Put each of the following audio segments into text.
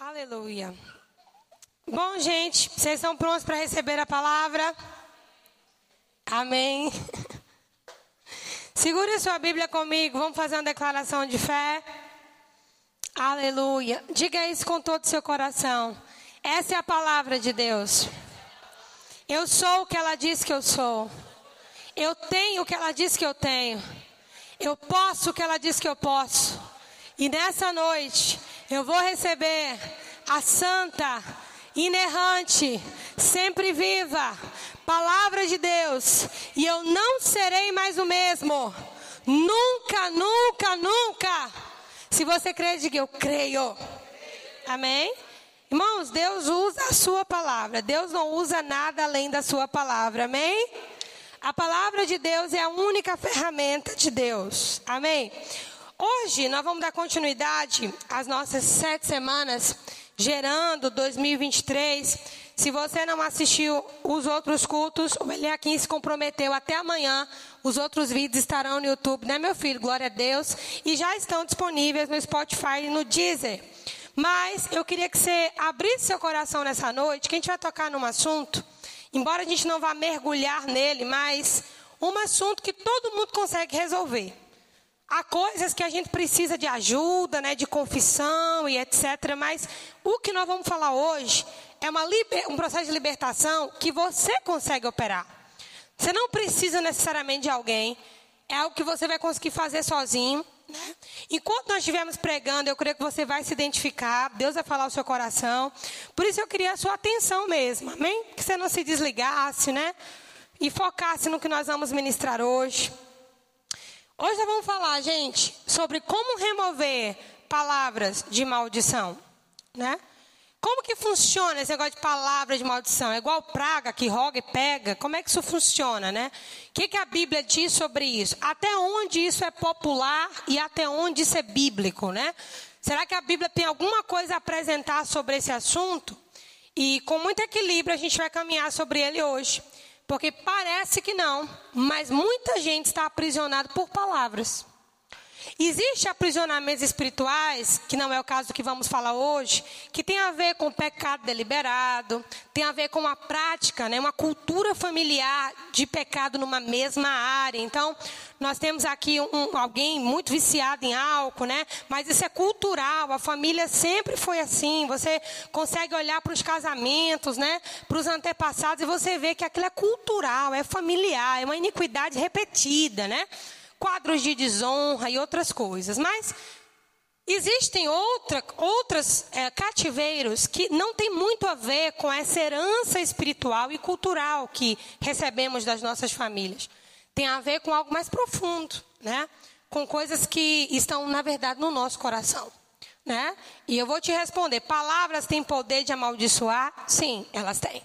Aleluia. Bom, gente, vocês estão prontos para receber a palavra? Amém. Segure sua Bíblia comigo, vamos fazer uma declaração de fé. Aleluia. Diga isso com todo o seu coração. Essa é a palavra de Deus. Eu sou o que ela diz que eu sou. Eu tenho o que ela diz que eu tenho. Eu posso o que ela diz que eu posso. E nessa noite, eu vou receber a santa, inerrante, sempre viva palavra de Deus. E eu não serei mais o mesmo. Nunca, nunca, nunca. Se você crê, diga eu creio. Amém? Irmãos, Deus usa a sua palavra. Deus não usa nada além da sua palavra. Amém? A palavra de Deus é a única ferramenta de Deus. Amém? Hoje nós vamos dar continuidade às nossas sete semanas gerando 2023. Se você não assistiu os outros cultos, o Eliakim se comprometeu até amanhã. Os outros vídeos estarão no YouTube, né, meu filho? Glória a Deus. E já estão disponíveis no Spotify e no Deezer. Mas eu queria que você abrisse seu coração nessa noite, que a gente vai tocar num assunto, embora a gente não vá mergulhar nele, mas um assunto que todo mundo consegue resolver. Há coisas que a gente precisa de ajuda, né, de confissão e etc. Mas o que nós vamos falar hoje é liber, um processo de libertação que você consegue operar. Você não precisa necessariamente de alguém. É algo que você vai conseguir fazer sozinho. Né? Enquanto nós estivermos pregando, eu creio que você vai se identificar, Deus vai falar o seu coração. Por isso eu queria a sua atenção mesmo, amém? Que você não se desligasse, né? E focasse no que nós vamos ministrar hoje. Hoje nós vamos falar, gente, sobre como remover palavras de maldição, né? Como que funciona esse negócio de palavra de maldição? É igual praga que roga e pega? Como é que isso funciona, né? O que, que a Bíblia diz sobre isso? Até onde isso é popular e até onde isso é bíblico, né? Será que a Bíblia tem alguma coisa a apresentar sobre esse assunto? E com muito equilíbrio a gente vai caminhar sobre ele hoje. Porque parece que não, mas muita gente está aprisionada por palavras. Existem aprisionamentos espirituais, que não é o caso que vamos falar hoje, que tem a ver com pecado deliberado, tem a ver com uma prática, né, uma cultura familiar de pecado numa mesma área. Então, nós temos aqui um, alguém muito viciado em álcool, né? Mas isso é cultural, a família sempre foi assim. Você consegue olhar para os casamentos, né? Para os antepassados e você vê que aquilo é cultural, é familiar, é uma iniquidade repetida, né? Quadros de desonra e outras coisas. Mas existem outra, outros é, cativeiros que não tem muito a ver com essa herança espiritual e cultural que recebemos das nossas famílias. Tem a ver com algo mais profundo, né? Com coisas que estão, na verdade, no nosso coração. Né? E eu vou te responder: palavras têm poder de amaldiçoar? Sim, elas têm.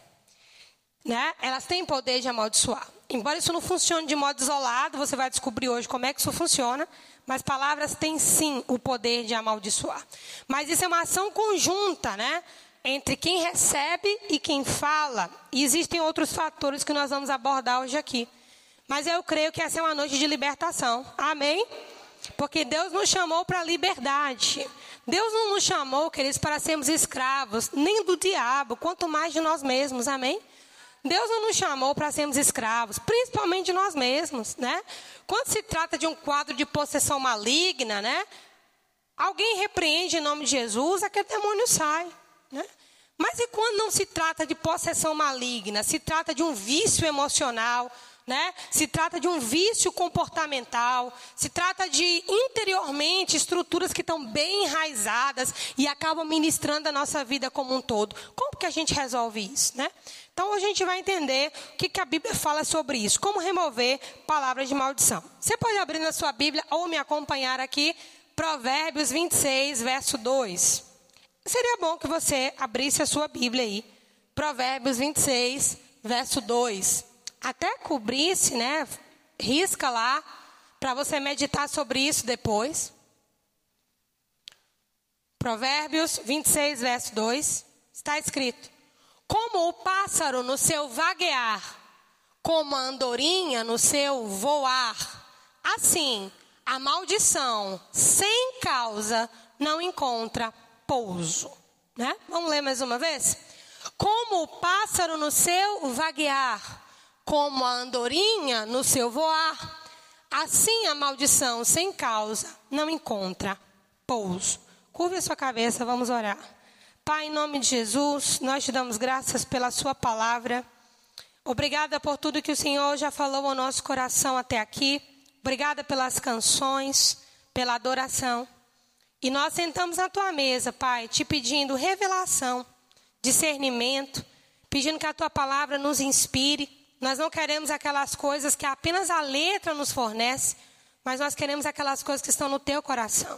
Né? Elas têm poder de amaldiçoar. Embora isso não funcione de modo isolado, você vai descobrir hoje como é que isso funciona. Mas palavras têm sim o poder de amaldiçoar. Mas isso é uma ação conjunta, né? Entre quem recebe e quem fala. E existem outros fatores que nós vamos abordar hoje aqui. Mas eu creio que essa é uma noite de libertação. Amém? Porque Deus nos chamou para a liberdade. Deus não nos chamou, queridos, para sermos escravos, nem do diabo, quanto mais de nós mesmos. Amém? Deus não nos chamou para sermos escravos, principalmente de nós mesmos, né? Quando se trata de um quadro de possessão maligna, né? Alguém repreende em nome de Jesus, aquele demônio sai, né? Mas e quando não se trata de possessão maligna, se trata de um vício emocional, né? Se trata de um vício comportamental, se trata de interiormente estruturas que estão bem enraizadas e acabam ministrando a nossa vida como um todo. Como que a gente resolve isso, né? Então a gente vai entender o que, que a Bíblia fala sobre isso, como remover palavras de maldição. Você pode abrir na sua Bíblia ou me acompanhar aqui, Provérbios 26, verso 2. Seria bom que você abrisse a sua Bíblia aí. Provérbios 26, verso 2. Até cobrisse, né? Risca lá, para você meditar sobre isso depois. Provérbios 26, verso 2. Está escrito: como o pássaro no seu vaguear, como a andorinha no seu voar, assim a maldição sem causa não encontra pouso. Né? Vamos ler mais uma vez? Como o pássaro no seu vaguear, como a andorinha no seu voar, assim a maldição sem causa não encontra pouso. Curve a sua cabeça, vamos orar. Pai, em nome de Jesus, nós te damos graças pela Sua palavra. Obrigada por tudo que o Senhor já falou ao nosso coração até aqui. Obrigada pelas canções, pela adoração. E nós sentamos na tua mesa, Pai, te pedindo revelação, discernimento, pedindo que a tua palavra nos inspire. Nós não queremos aquelas coisas que apenas a letra nos fornece, mas nós queremos aquelas coisas que estão no teu coração.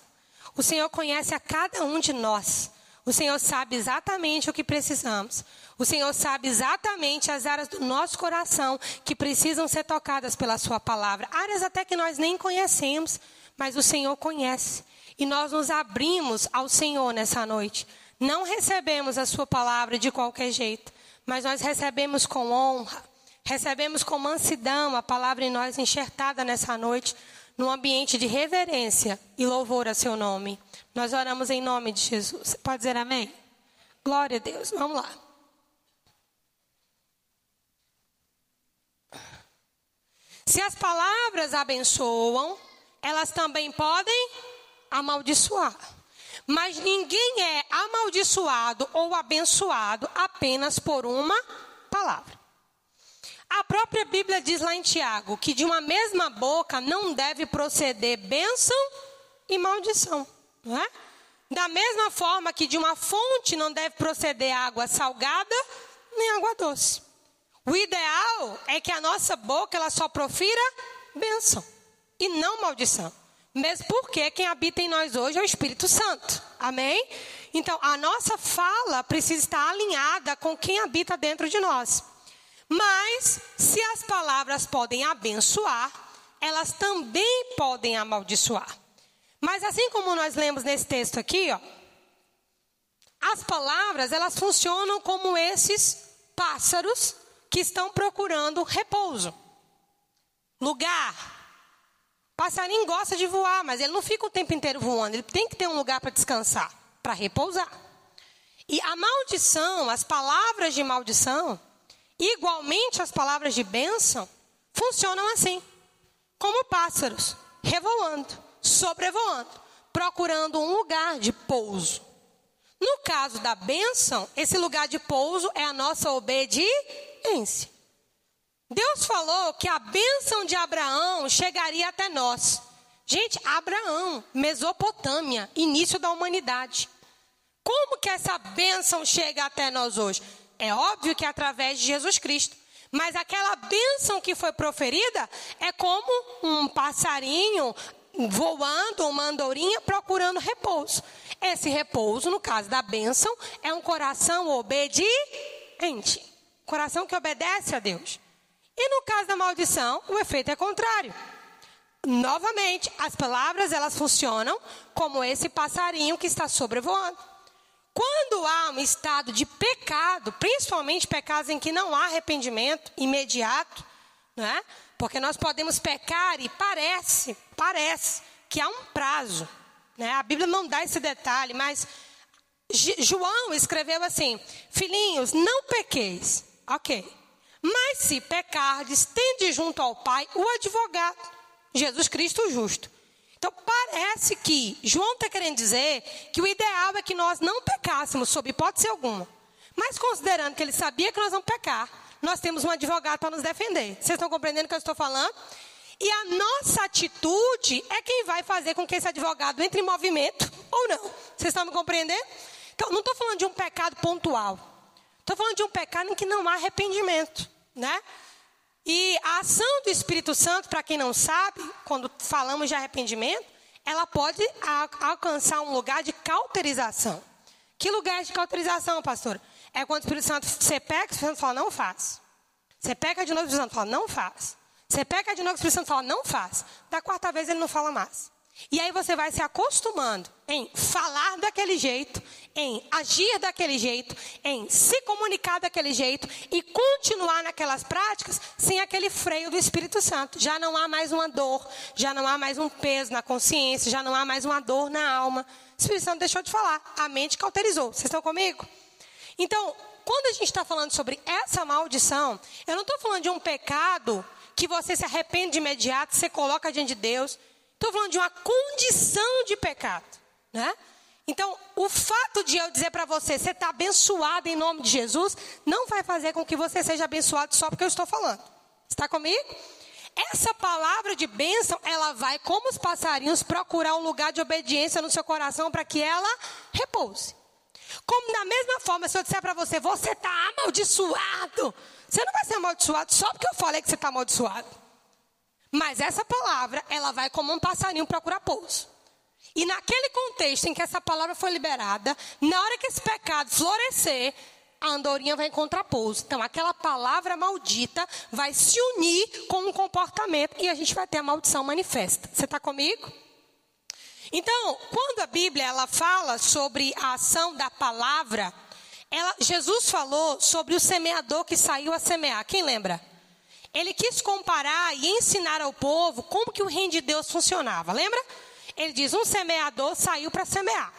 O Senhor conhece a cada um de nós. O Senhor sabe exatamente o que precisamos. O Senhor sabe exatamente as áreas do nosso coração que precisam ser tocadas pela Sua palavra. Áreas até que nós nem conhecemos, mas o Senhor conhece. E nós nos abrimos ao Senhor nessa noite. Não recebemos a Sua palavra de qualquer jeito, mas nós recebemos com honra, recebemos com mansidão a palavra em nós enxertada nessa noite, num ambiente de reverência e louvor a Seu nome. Nós oramos em nome de Jesus. Você pode dizer amém? Glória a Deus. Vamos lá. Se as palavras abençoam, elas também podem amaldiçoar. Mas ninguém é amaldiçoado ou abençoado apenas por uma palavra. A própria Bíblia diz lá em Tiago que de uma mesma boca não deve proceder bênção e maldição. Não é? Da mesma forma que de uma fonte não deve proceder água salgada nem água doce. O ideal é que a nossa boca ela só profira bênção e não maldição. Mesmo porque quem habita em nós hoje é o Espírito Santo. Amém? Então, a nossa fala precisa estar alinhada com quem habita dentro de nós. Mas, se as palavras podem abençoar, elas também podem amaldiçoar. Mas assim como nós lemos nesse texto aqui, ó, as palavras, elas funcionam como esses pássaros que estão procurando repouso. Lugar. Passarinho gosta de voar, mas ele não fica o tempo inteiro voando, ele tem que ter um lugar para descansar, para repousar. E a maldição, as palavras de maldição, igualmente as palavras de bênção, funcionam assim, como pássaros, revoando sobrevoando, procurando um lugar de pouso. No caso da bênção, esse lugar de pouso é a nossa obediência. Deus falou que a bênção de Abraão chegaria até nós. Gente, Abraão, Mesopotâmia, início da humanidade. Como que essa bênção chega até nós hoje? É óbvio que é através de Jesus Cristo. Mas aquela bênção que foi proferida é como um passarinho voando uma andorinha procurando repouso. Esse repouso, no caso da bênção, é um coração obediente. Coração que obedece a Deus. E no caso da maldição, o efeito é contrário. Novamente, as palavras elas funcionam como esse passarinho que está sobrevoando. Quando há um estado de pecado, principalmente pecados em que não há arrependimento imediato, né? Porque nós podemos pecar e parece, parece que há um prazo. Né? A Bíblia não dá esse detalhe, mas João escreveu assim: Filhinhos, não pequeis. Ok. Mas se pecardes, tende junto ao Pai o advogado, Jesus Cristo justo. Então parece que João está querendo dizer que o ideal é que nós não pecássemos, sob hipótese alguma. Mas considerando que ele sabia que nós vamos pecar, nós temos um advogado para nos defender. Vocês estão compreendendo o que eu estou falando? E a nossa atitude é quem vai fazer com que esse advogado entre em movimento ou não. Vocês estão me compreendendo? Então, não estou falando de um pecado pontual. Estou falando de um pecado em que não há arrependimento, né? E a ação do Espírito Santo, para quem não sabe, quando falamos de arrependimento, ela pode alcançar um lugar de cauterização. Que lugar de cauterização, pastor? É quando o Espírito Santo, você peca, o Espírito Santo fala, não faz. Você peca de novo, o Espírito Santo fala, não faz. Você peca de novo, o Espírito Santo fala, não faz. Da quarta vez ele não fala mais. E aí você vai se acostumando em falar daquele jeito, em agir daquele jeito, em se comunicar daquele jeito e continuar naquelas práticas sem aquele freio do Espírito Santo. Já não há mais uma dor, já não há mais um peso na consciência, já não há mais uma dor na alma. O Espírito Santo deixou de falar, a mente cauterizou. Vocês estão comigo? Então, quando a gente está falando sobre essa maldição, eu não estou falando de um pecado que você se arrepende de imediato, você coloca diante de Deus. Estou falando de uma condição de pecado, né? Então, o fato de eu dizer para você, você está abençoado em nome de Jesus, não vai fazer com que você seja abençoado só porque eu estou falando. Está comigo? Essa palavra de bênção, ela vai, como os passarinhos, procurar um lugar de obediência no seu coração para que ela repouse. Como da mesma forma, se eu disser para você, você está amaldiçoado, você não vai ser amaldiçoado só porque eu falei que você está amaldiçoado. Mas essa palavra, ela vai como um passarinho procurar pouso. E naquele contexto em que essa palavra foi liberada, na hora que esse pecado florescer, a andorinha vai encontrar pouso. Então, aquela palavra maldita vai se unir com um comportamento e a gente vai ter a maldição manifesta. Você está comigo? Então, quando a Bíblia ela fala sobre a ação da palavra, ela, Jesus falou sobre o semeador que saiu a semear. Quem lembra? Ele quis comparar e ensinar ao povo como que o reino de Deus funcionava. Lembra? Ele diz: um semeador saiu para semear.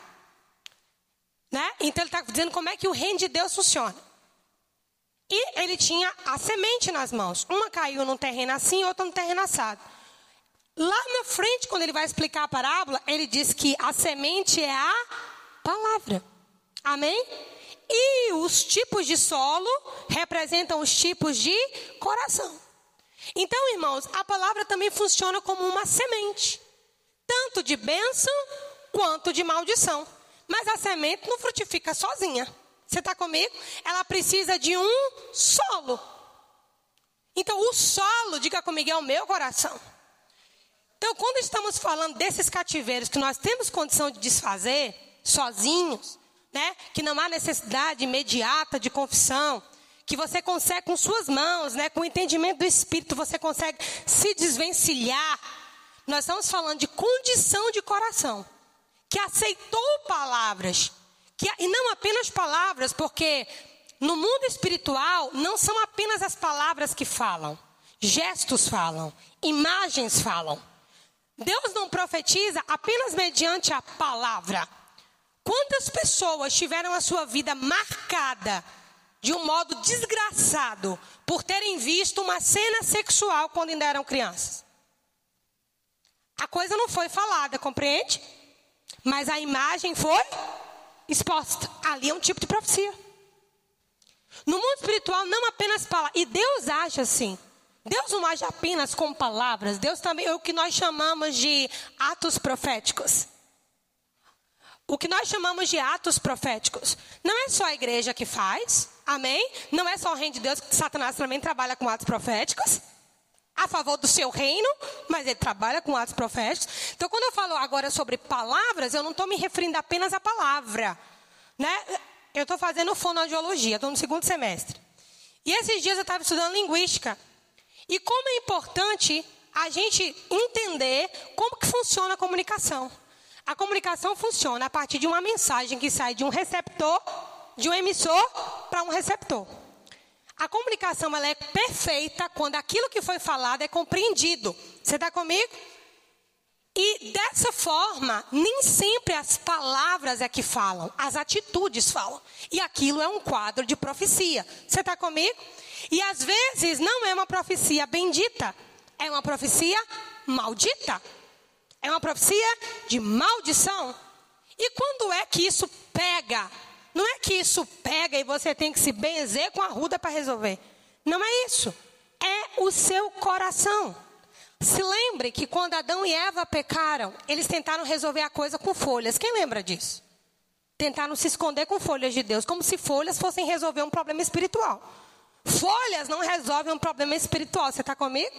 Né? Então ele está dizendo como é que o reino de Deus funciona. E ele tinha a semente nas mãos. Uma caiu num terreno assim, outra num terreno assado. Lá na frente, quando ele vai explicar a parábola, ele diz que a semente é a palavra. Amém? E os tipos de solo representam os tipos de coração. Então, irmãos, a palavra também funciona como uma semente tanto de bênção quanto de maldição. Mas a semente não frutifica sozinha. Você está comigo? Ela precisa de um solo. Então, o solo, diga comigo, é o meu coração. Então, quando estamos falando desses cativeiros que nós temos condição de desfazer sozinhos, né? Que não há necessidade imediata de confissão, que você consegue com suas mãos, né? Com o entendimento do Espírito, você consegue se desvencilhar nós estamos falando de condição de coração, que aceitou palavras, que, e não apenas palavras, porque no mundo espiritual não são apenas as palavras que falam, gestos falam, imagens falam. Deus não profetiza apenas mediante a palavra. Quantas pessoas tiveram a sua vida marcada de um modo desgraçado por terem visto uma cena sexual quando ainda eram crianças? A coisa não foi falada, compreende? Mas a imagem foi exposta. Ali é um tipo de profecia. No mundo espiritual, não apenas palavras. E Deus age assim. Deus não age apenas com palavras. Deus também é o que nós chamamos de atos proféticos. O que nós chamamos de atos proféticos. Não é só a igreja que faz. Amém? Não é só o reino de Deus, que Satanás também trabalha com atos proféticos a favor do seu reino, mas ele trabalha com atos proféticos. Então, quando eu falo agora sobre palavras, eu não estou me referindo apenas à palavra. Né? Eu estou fazendo fonoaudiologia, estou no segundo semestre. E esses dias eu estava estudando linguística. E como é importante a gente entender como que funciona a comunicação. A comunicação funciona a partir de uma mensagem que sai de um receptor, de um emissor para um receptor. A comunicação ela é perfeita quando aquilo que foi falado é compreendido. Você está comigo? E dessa forma, nem sempre as palavras é que falam, as atitudes falam. E aquilo é um quadro de profecia. Você está comigo? E às vezes não é uma profecia bendita, é uma profecia maldita. É uma profecia de maldição. E quando é que isso pega não é que isso pega e você tem que se benzer com a ruda para resolver. Não é isso. É o seu coração. Se lembre que quando Adão e Eva pecaram, eles tentaram resolver a coisa com folhas. Quem lembra disso? Tentaram se esconder com folhas de Deus, como se folhas fossem resolver um problema espiritual. Folhas não resolvem um problema espiritual. Você está comigo?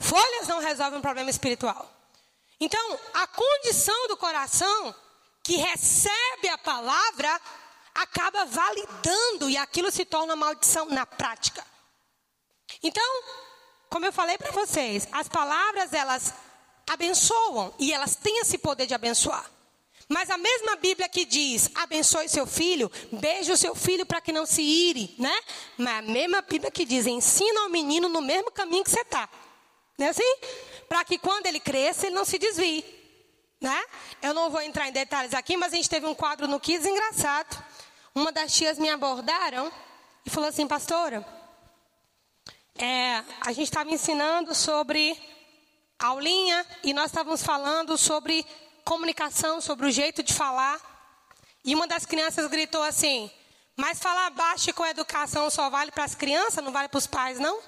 Folhas não resolvem um problema espiritual. Então, a condição do coração que recebe a palavra acaba validando e aquilo se torna maldição na prática. Então, como eu falei para vocês, as palavras elas abençoam e elas têm esse poder de abençoar. Mas a mesma Bíblia que diz, abençoe seu filho, beije o seu filho para que não se ire, né? Mas a mesma Bíblia que diz, ensina ao menino no mesmo caminho que você está. Não é assim? Para que quando ele cresça, ele não se desvie. Né? Eu não vou entrar em detalhes aqui, mas a gente teve um quadro no Kids engraçado. Uma das tias me abordaram e falou assim, pastora, é, a gente estava ensinando sobre aulinha e nós estávamos falando sobre comunicação, sobre o jeito de falar. E uma das crianças gritou assim: Mas falar baixo com educação só vale para as crianças, não vale para os pais, não?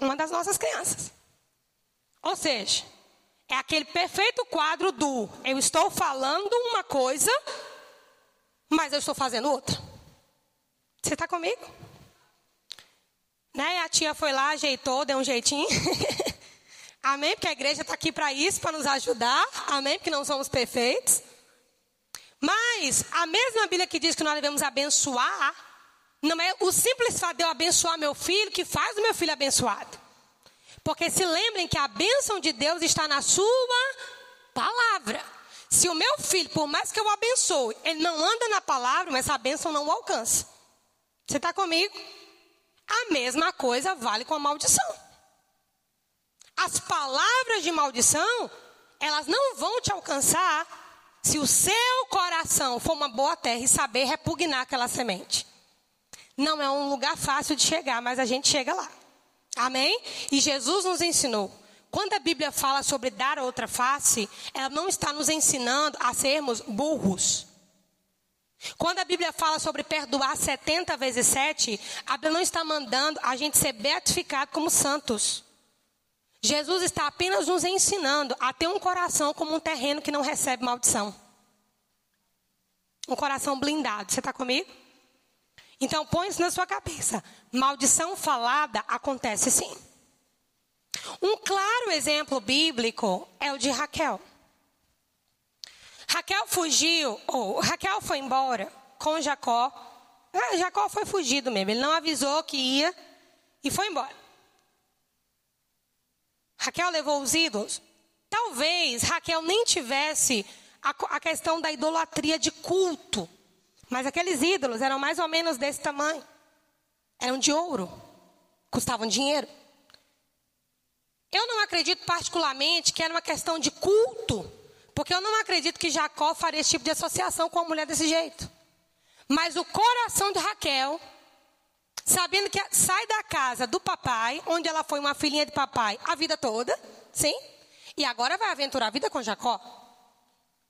Uma das nossas crianças. Ou seja, é aquele perfeito quadro do eu estou falando uma coisa, mas eu estou fazendo outra. Você está comigo? Né? A tia foi lá, ajeitou, deu um jeitinho. Amém? Porque a igreja está aqui para isso, para nos ajudar. Amém? Porque não somos perfeitos. Mas a mesma Bíblia que diz que nós devemos abençoar, não é o simples fato de eu abençoar meu filho que faz o meu filho abençoado. Porque se lembrem que a bênção de Deus está na sua palavra. Se o meu filho, por mais que eu abençoe, ele não anda na palavra, mas essa bênção não o alcança. Você está comigo? A mesma coisa vale com a maldição. As palavras de maldição, elas não vão te alcançar se o seu coração for uma boa terra e saber repugnar aquela semente. Não é um lugar fácil de chegar, mas a gente chega lá. Amém? E Jesus nos ensinou. Quando a Bíblia fala sobre dar outra face, ela não está nos ensinando a sermos burros. Quando a Bíblia fala sobre perdoar 70 vezes 7, a Bíblia não está mandando a gente ser beatificado como santos. Jesus está apenas nos ensinando a ter um coração como um terreno que não recebe maldição. Um coração blindado. Você está comigo? Então põe isso na sua cabeça. Maldição falada acontece sim. Um claro exemplo bíblico é o de Raquel. Raquel fugiu, ou Raquel foi embora com Jacó. Ah, Jacó foi fugido mesmo, ele não avisou que ia e foi embora. Raquel levou os ídolos? Talvez Raquel nem tivesse a, a questão da idolatria de culto. Mas aqueles ídolos eram mais ou menos desse tamanho. Eram de ouro. Custavam dinheiro. Eu não acredito particularmente que era uma questão de culto. Porque eu não acredito que Jacó faria esse tipo de associação com uma mulher desse jeito. Mas o coração de Raquel sabendo que sai da casa do papai, onde ela foi uma filhinha de papai a vida toda, sim? E agora vai aventurar a vida com Jacó.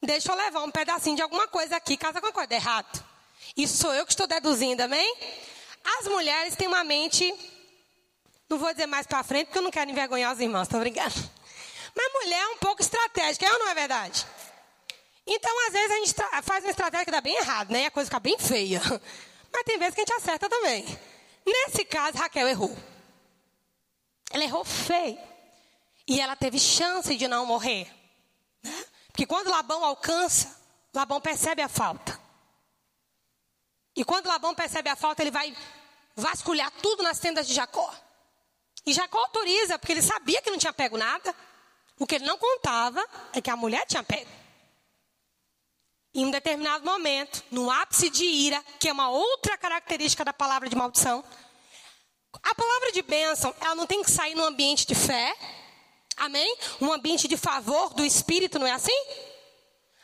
Deixa eu levar um pedacinho de alguma coisa aqui, caso alguma coisa errado. Isso sou eu que estou deduzindo, amém? As mulheres têm uma mente, não vou dizer mais para frente, porque eu não quero envergonhar os irmãos, estou brincando. Mas mulher é um pouco estratégica, é ou não é verdade? Então, às vezes, a gente faz uma estratégia que dá bem errado, né? E a coisa fica bem feia. Mas tem vezes que a gente acerta também. Nesse caso, Raquel errou. Ela errou feio. E ela teve chance de não morrer. Né? Porque quando Labão alcança, Labão percebe a falta. E quando Labão percebe a falta, ele vai vasculhar tudo nas tendas de Jacó. E Jacó autoriza, porque ele sabia que não tinha pego nada. O que ele não contava é que a mulher tinha pego. Em um determinado momento, no ápice de ira, que é uma outra característica da palavra de maldição, a palavra de bênção, ela não tem que sair num ambiente de fé, amém? Um ambiente de favor do Espírito, não é assim?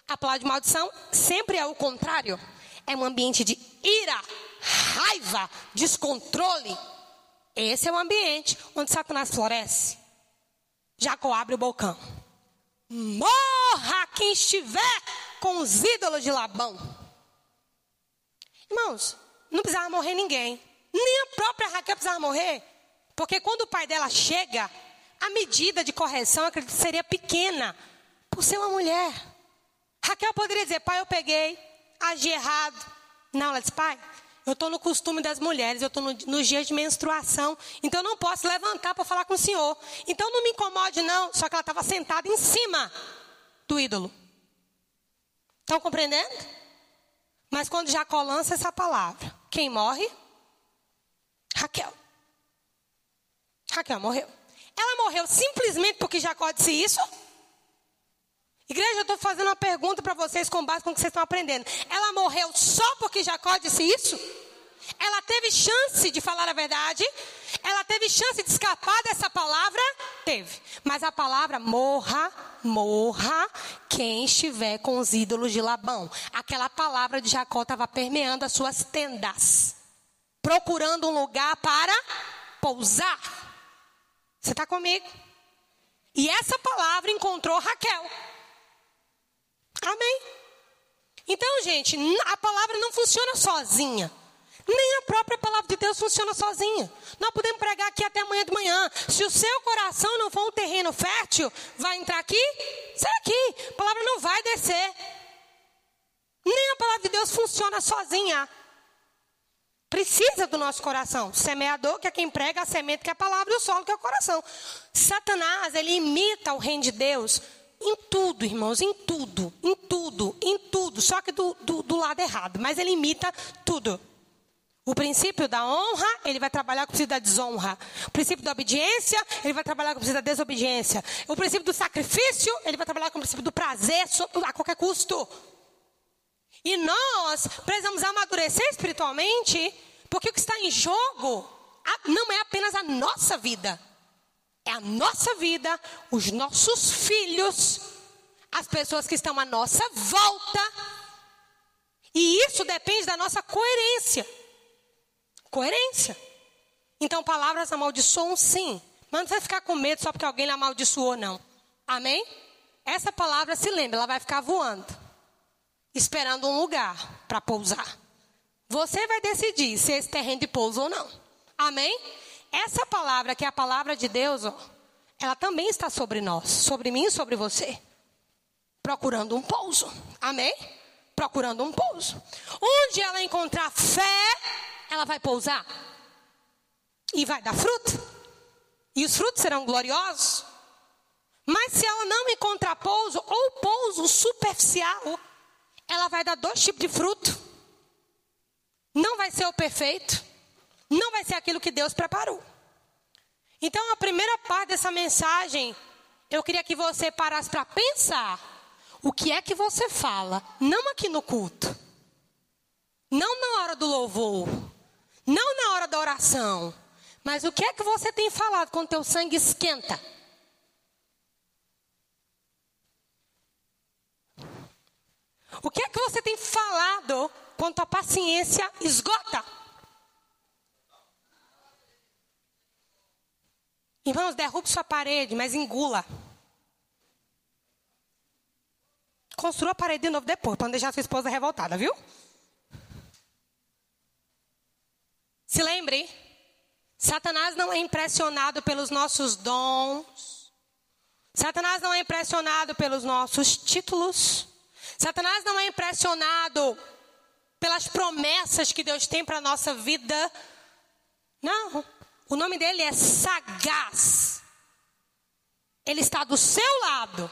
A palavra de maldição sempre é o contrário. É um ambiente de ira, raiva, descontrole. Esse é o ambiente onde Satanás floresce. Jacó abre o bocão. Morra quem estiver com os ídolos de Labão. Irmãos, não precisava morrer ninguém. Nem a própria Raquel precisava morrer. Porque quando o pai dela chega, a medida de correção acredito seria pequena, por ser uma mulher. Raquel poderia dizer, pai, eu peguei, agi errado. Não, ela disse, pai, eu estou no costume das mulheres, eu estou no, nos dias de menstruação, então eu não posso levantar para falar com o senhor. Então não me incomode, não. Só que ela estava sentada em cima do ídolo. Estão compreendendo? Mas quando Jacó lança essa palavra, quem morre? Raquel. Raquel morreu. Ela morreu simplesmente porque Jacó disse isso? Igreja, eu estou fazendo uma pergunta para vocês com base com o que vocês estão aprendendo. Ela morreu só porque Jacó disse isso? Ela teve chance de falar a verdade? Ela teve chance de escapar dessa palavra? Teve. Mas a palavra morra, morra quem estiver com os ídolos de Labão. Aquela palavra de Jacó estava permeando as suas tendas, procurando um lugar para pousar. Você está comigo? E essa palavra encontrou Raquel. Amém? Então, gente, a palavra não funciona sozinha. Nem a própria palavra de Deus funciona sozinha. Nós podemos pregar aqui até amanhã de manhã. Se o seu coração não for um terreno fértil, vai entrar aqui? Sai aqui. A palavra não vai descer. Nem a palavra de Deus funciona sozinha. Precisa do nosso coração. Semeador, que é quem prega a semente, que é a palavra, e o solo, que é o coração. Satanás, ele imita o reino de Deus em tudo, irmãos, em tudo, em tudo, em tudo. Só que do, do, do lado errado. Mas ele imita tudo. O princípio da honra, ele vai trabalhar com o princípio da desonra. O princípio da obediência, ele vai trabalhar com o princípio da desobediência. O princípio do sacrifício, ele vai trabalhar com o princípio do prazer a qualquer custo. E nós precisamos amadurecer espiritualmente, porque o que está em jogo não é apenas a nossa vida. É a nossa vida, os nossos filhos, as pessoas que estão à nossa volta. E isso depende da nossa coerência. Coerência. Então, palavras amaldiçoam sim. Mas não vai ficar com medo só porque alguém lhe amaldiçoou, não. Amém? Essa palavra, se lembra, ela vai ficar voando. Esperando um lugar para pousar. Você vai decidir se esse terreno de pouso ou não. Amém? Essa palavra, que é a palavra de Deus, ó, ela também está sobre nós, sobre mim e sobre você. Procurando um pouso. Amém? Procurando um pouso. Onde ela encontrar fé, ela vai pousar e vai dar fruto. E os frutos serão gloriosos. Mas se ela não encontrar pouso, ou pouso superficial, ela vai dar dois tipos de fruto. Não vai ser o perfeito, não vai ser aquilo que Deus preparou. Então, a primeira parte dessa mensagem, eu queria que você parasse para pensar o que é que você fala, não aqui no culto, não na hora do louvor, não na hora da oração. Mas o que é que você tem falado quando teu sangue esquenta? O que é que você tem falado quando a paciência esgota? Irmãos, derrube sua parede, mas engula. Construa a parede de novo depois, para não deixar sua esposa revoltada, viu? Se lembre, Satanás não é impressionado pelos nossos dons. Satanás não é impressionado pelos nossos títulos. Satanás não é impressionado pelas promessas que Deus tem para a nossa vida. Não. O nome dele é sagaz. Ele está do seu lado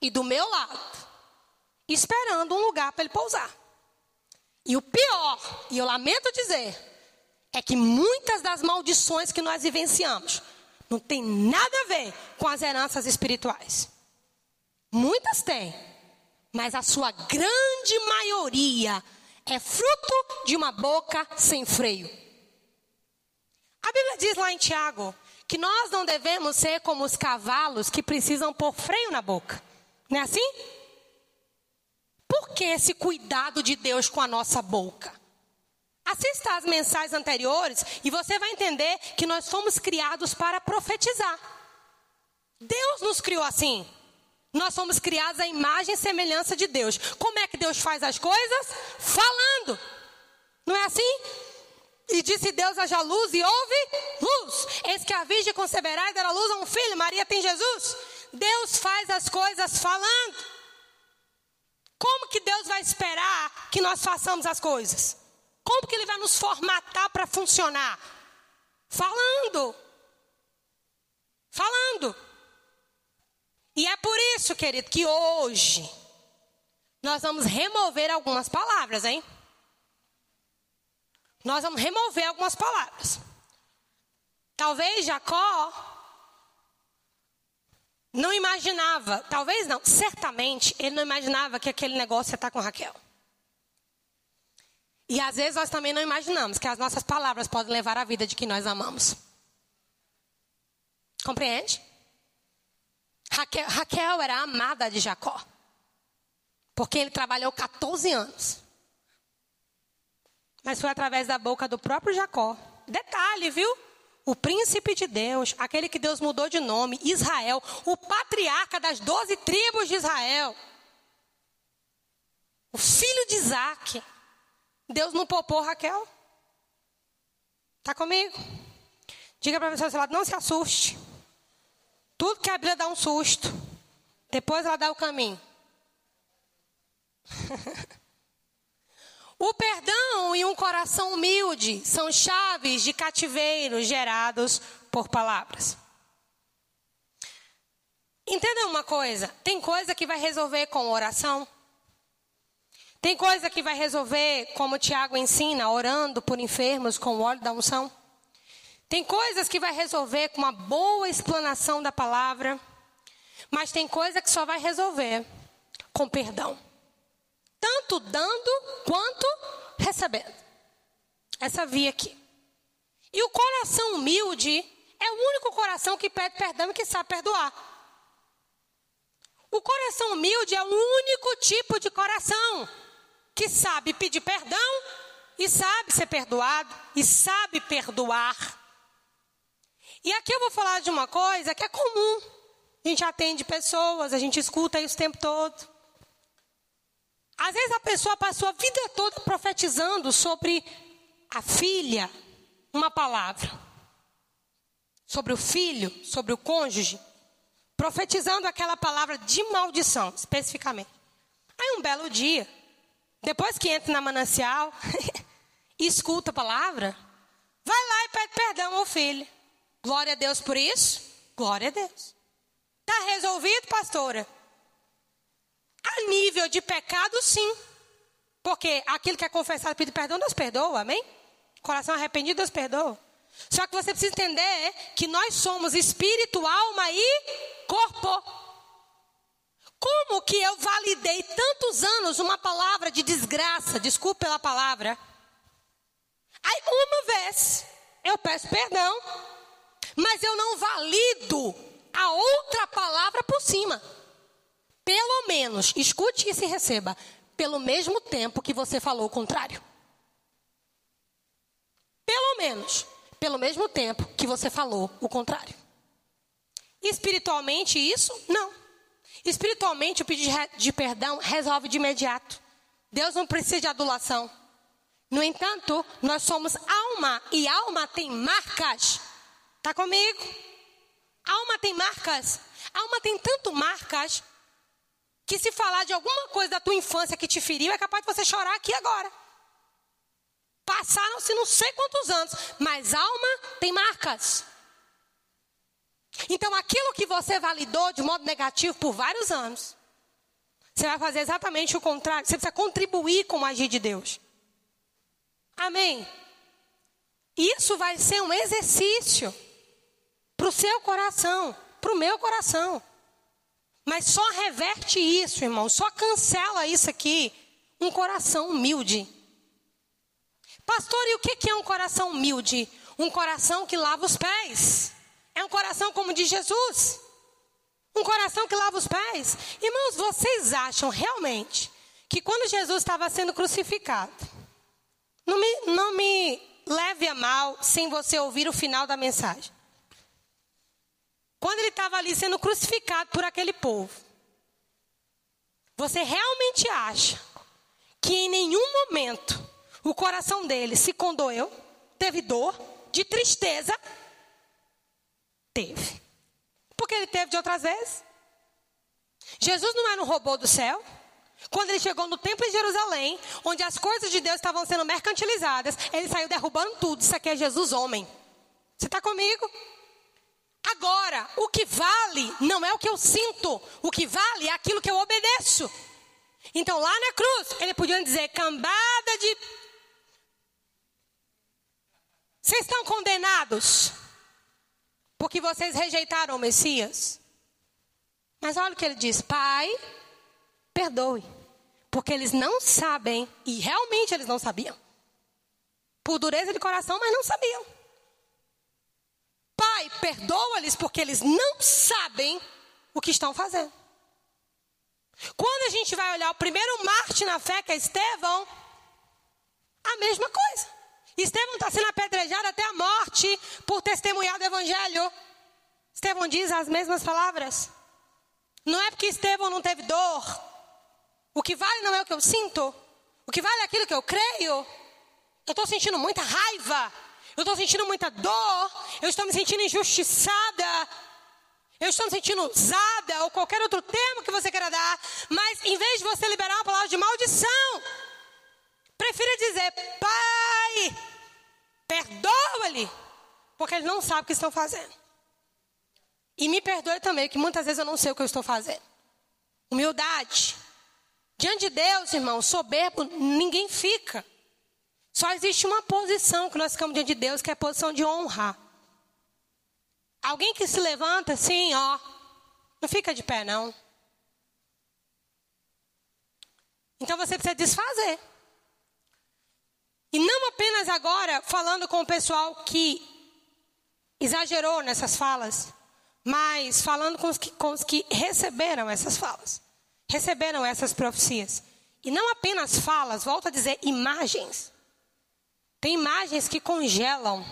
e do meu lado, esperando um lugar para ele pousar. E o pior, e eu lamento dizer, é que muitas das maldições que nós vivenciamos não tem nada a ver com as heranças espirituais. Muitas têm, mas a sua grande maioria é fruto de uma boca sem freio. A Bíblia diz lá em Tiago que nós não devemos ser como os cavalos que precisam pôr freio na boca. Não é assim? Por que esse cuidado de Deus com a nossa boca? Assista às mensagens anteriores e você vai entender que nós fomos criados para profetizar. Deus nos criou assim. Nós somos criados à imagem e semelhança de Deus. Como é que Deus faz as coisas? Falando. Não é assim? E disse Deus: haja luz e houve luz. Eis que a virgem conceberá e dará luz a um filho. Maria tem Jesus. Deus faz as coisas falando. Como que Deus vai esperar que nós façamos as coisas? Como que ele vai nos formatar para funcionar? Falando. Falando. E é por isso, querido, que hoje nós vamos remover algumas palavras, hein? Nós vamos remover algumas palavras. Talvez Jacó não imaginava, talvez não, certamente, ele não imaginava que aquele negócio ia estar com Raquel. E às vezes nós também não imaginamos que as nossas palavras podem levar a vida de quem nós amamos. Compreende? Raquel, Raquel era amada de Jacó. Porque ele trabalhou 14 anos. Mas foi através da boca do próprio Jacó. Detalhe, viu? O príncipe de Deus, aquele que Deus mudou de nome, Israel, o patriarca das doze tribos de Israel. O filho de Isaac. Deus não poupou Raquel. Está comigo? Diga para a pessoa, lado, não se assuste. Tudo que a Bíblia dá um susto. Depois ela dá o caminho. o perdão e um coração humilde são chaves de cativeiro gerados por palavras. Entenda uma coisa: tem coisa que vai resolver com oração. Tem coisa que vai resolver, como Tiago ensina, orando por enfermos com o óleo da unção. Tem coisas que vai resolver com uma boa explanação da palavra. Mas tem coisa que só vai resolver com perdão. Tanto dando quanto recebendo. Essa via aqui. E o coração humilde é o único coração que pede perdão e que sabe perdoar. O coração humilde é o único tipo de coração que sabe pedir perdão e sabe ser perdoado e sabe perdoar. E aqui eu vou falar de uma coisa que é comum. A gente atende pessoas, a gente escuta isso o tempo todo. Às vezes a pessoa passou a vida toda profetizando sobre a filha, uma palavra. Sobre o filho, sobre o cônjuge. Profetizando aquela palavra de maldição, especificamente. Aí um belo dia, depois que entra na manancial e escuta a palavra, vai lá e pede perdão ao filho. Glória a Deus por isso? Glória a Deus. Está resolvido, pastora? Nível de pecado, sim. Porque aquilo que é confessado, pedir perdão, Deus perdoa, amém? Coração arrependido, Deus perdoa. Só que você precisa entender que nós somos espírito, alma e corpo. Como que eu validei tantos anos uma palavra de desgraça, desculpe pela palavra. Aí uma vez eu peço perdão, mas eu não valido a outra palavra por cima. Pelo menos, escute e se receba, pelo mesmo tempo que você falou o contrário. Pelo menos, pelo mesmo tempo que você falou o contrário. Espiritualmente, isso? Não. Espiritualmente, o pedido de perdão resolve de imediato. Deus não precisa de adulação. No entanto, nós somos alma e alma tem marcas. Está comigo? Alma tem marcas. Alma tem tanto marcas que se falar de alguma coisa da tua infância que te feriu, é capaz de você chorar aqui agora. Passaram-se não sei quantos anos, mas alma tem marcas. Então, aquilo que você validou de modo negativo por vários anos, você vai fazer exatamente o contrário. Você precisa contribuir com o agir de Deus. Amém? Isso vai ser um exercício para o seu coração, para o meu coração. Mas só reverte isso, irmão, só cancela isso aqui. Um coração humilde. Pastor, e o que é um coração humilde? Um coração que lava os pés. É um coração como de Jesus. Um coração que lava os pés. Irmãos, vocês acham realmente que quando Jesus estava sendo crucificado, não me, não me leve a mal sem você ouvir o final da mensagem. Quando ele estava ali sendo crucificado por aquele povo, você realmente acha que em nenhum momento o coração dele se condoeu, teve dor, de tristeza, Teve. Porque ele teve de outras vezes. Jesus não era um robô do céu. Quando ele chegou no templo de Jerusalém, onde as coisas de Deus estavam sendo mercantilizadas, ele saiu derrubando tudo. Isso aqui é Jesus homem. Você está comigo? Agora, o que vale não é o que eu sinto, o que vale é aquilo que eu obedeço. Então, lá na cruz, ele podia dizer: cambada de. Vocês estão condenados. Porque vocês rejeitaram o Messias. Mas olha o que ele diz: Pai, perdoe. Porque eles não sabem, e realmente eles não sabiam. Por dureza de coração, mas não sabiam. Pai, perdoa-lhes porque eles não sabem o que estão fazendo. Quando a gente vai olhar o primeiro Marte na fé, que é Estevão, a mesma coisa. Estevão está sendo apedrejado até a morte por testemunhar do Evangelho. Estevão diz as mesmas palavras. Não é porque Estevão não teve dor. O que vale não é o que eu sinto. O que vale é aquilo que eu creio. Eu estou sentindo muita raiva. Eu estou sentindo muita dor. Eu estou me sentindo injustiçada. Eu estou me sentindo usada. Ou qualquer outro termo que você queira dar. Mas em vez de você liberar uma palavra de maldição, prefira dizer: Pai, perdoa-lhe. Porque ele não sabe o que estão fazendo. E me perdoe também, que muitas vezes eu não sei o que eu estou fazendo. Humildade. Diante de Deus, irmão, soberbo, ninguém fica. Só existe uma posição que nós ficamos diante de Deus, que é a posição de honra. Alguém que se levanta assim, ó, não fica de pé, não. Então você precisa desfazer. E não apenas agora falando com o pessoal que exagerou nessas falas, mas falando com os, que, com os que receberam essas falas, receberam essas profecias. E não apenas falas, volto a dizer, imagens. Tem imagens que congelam.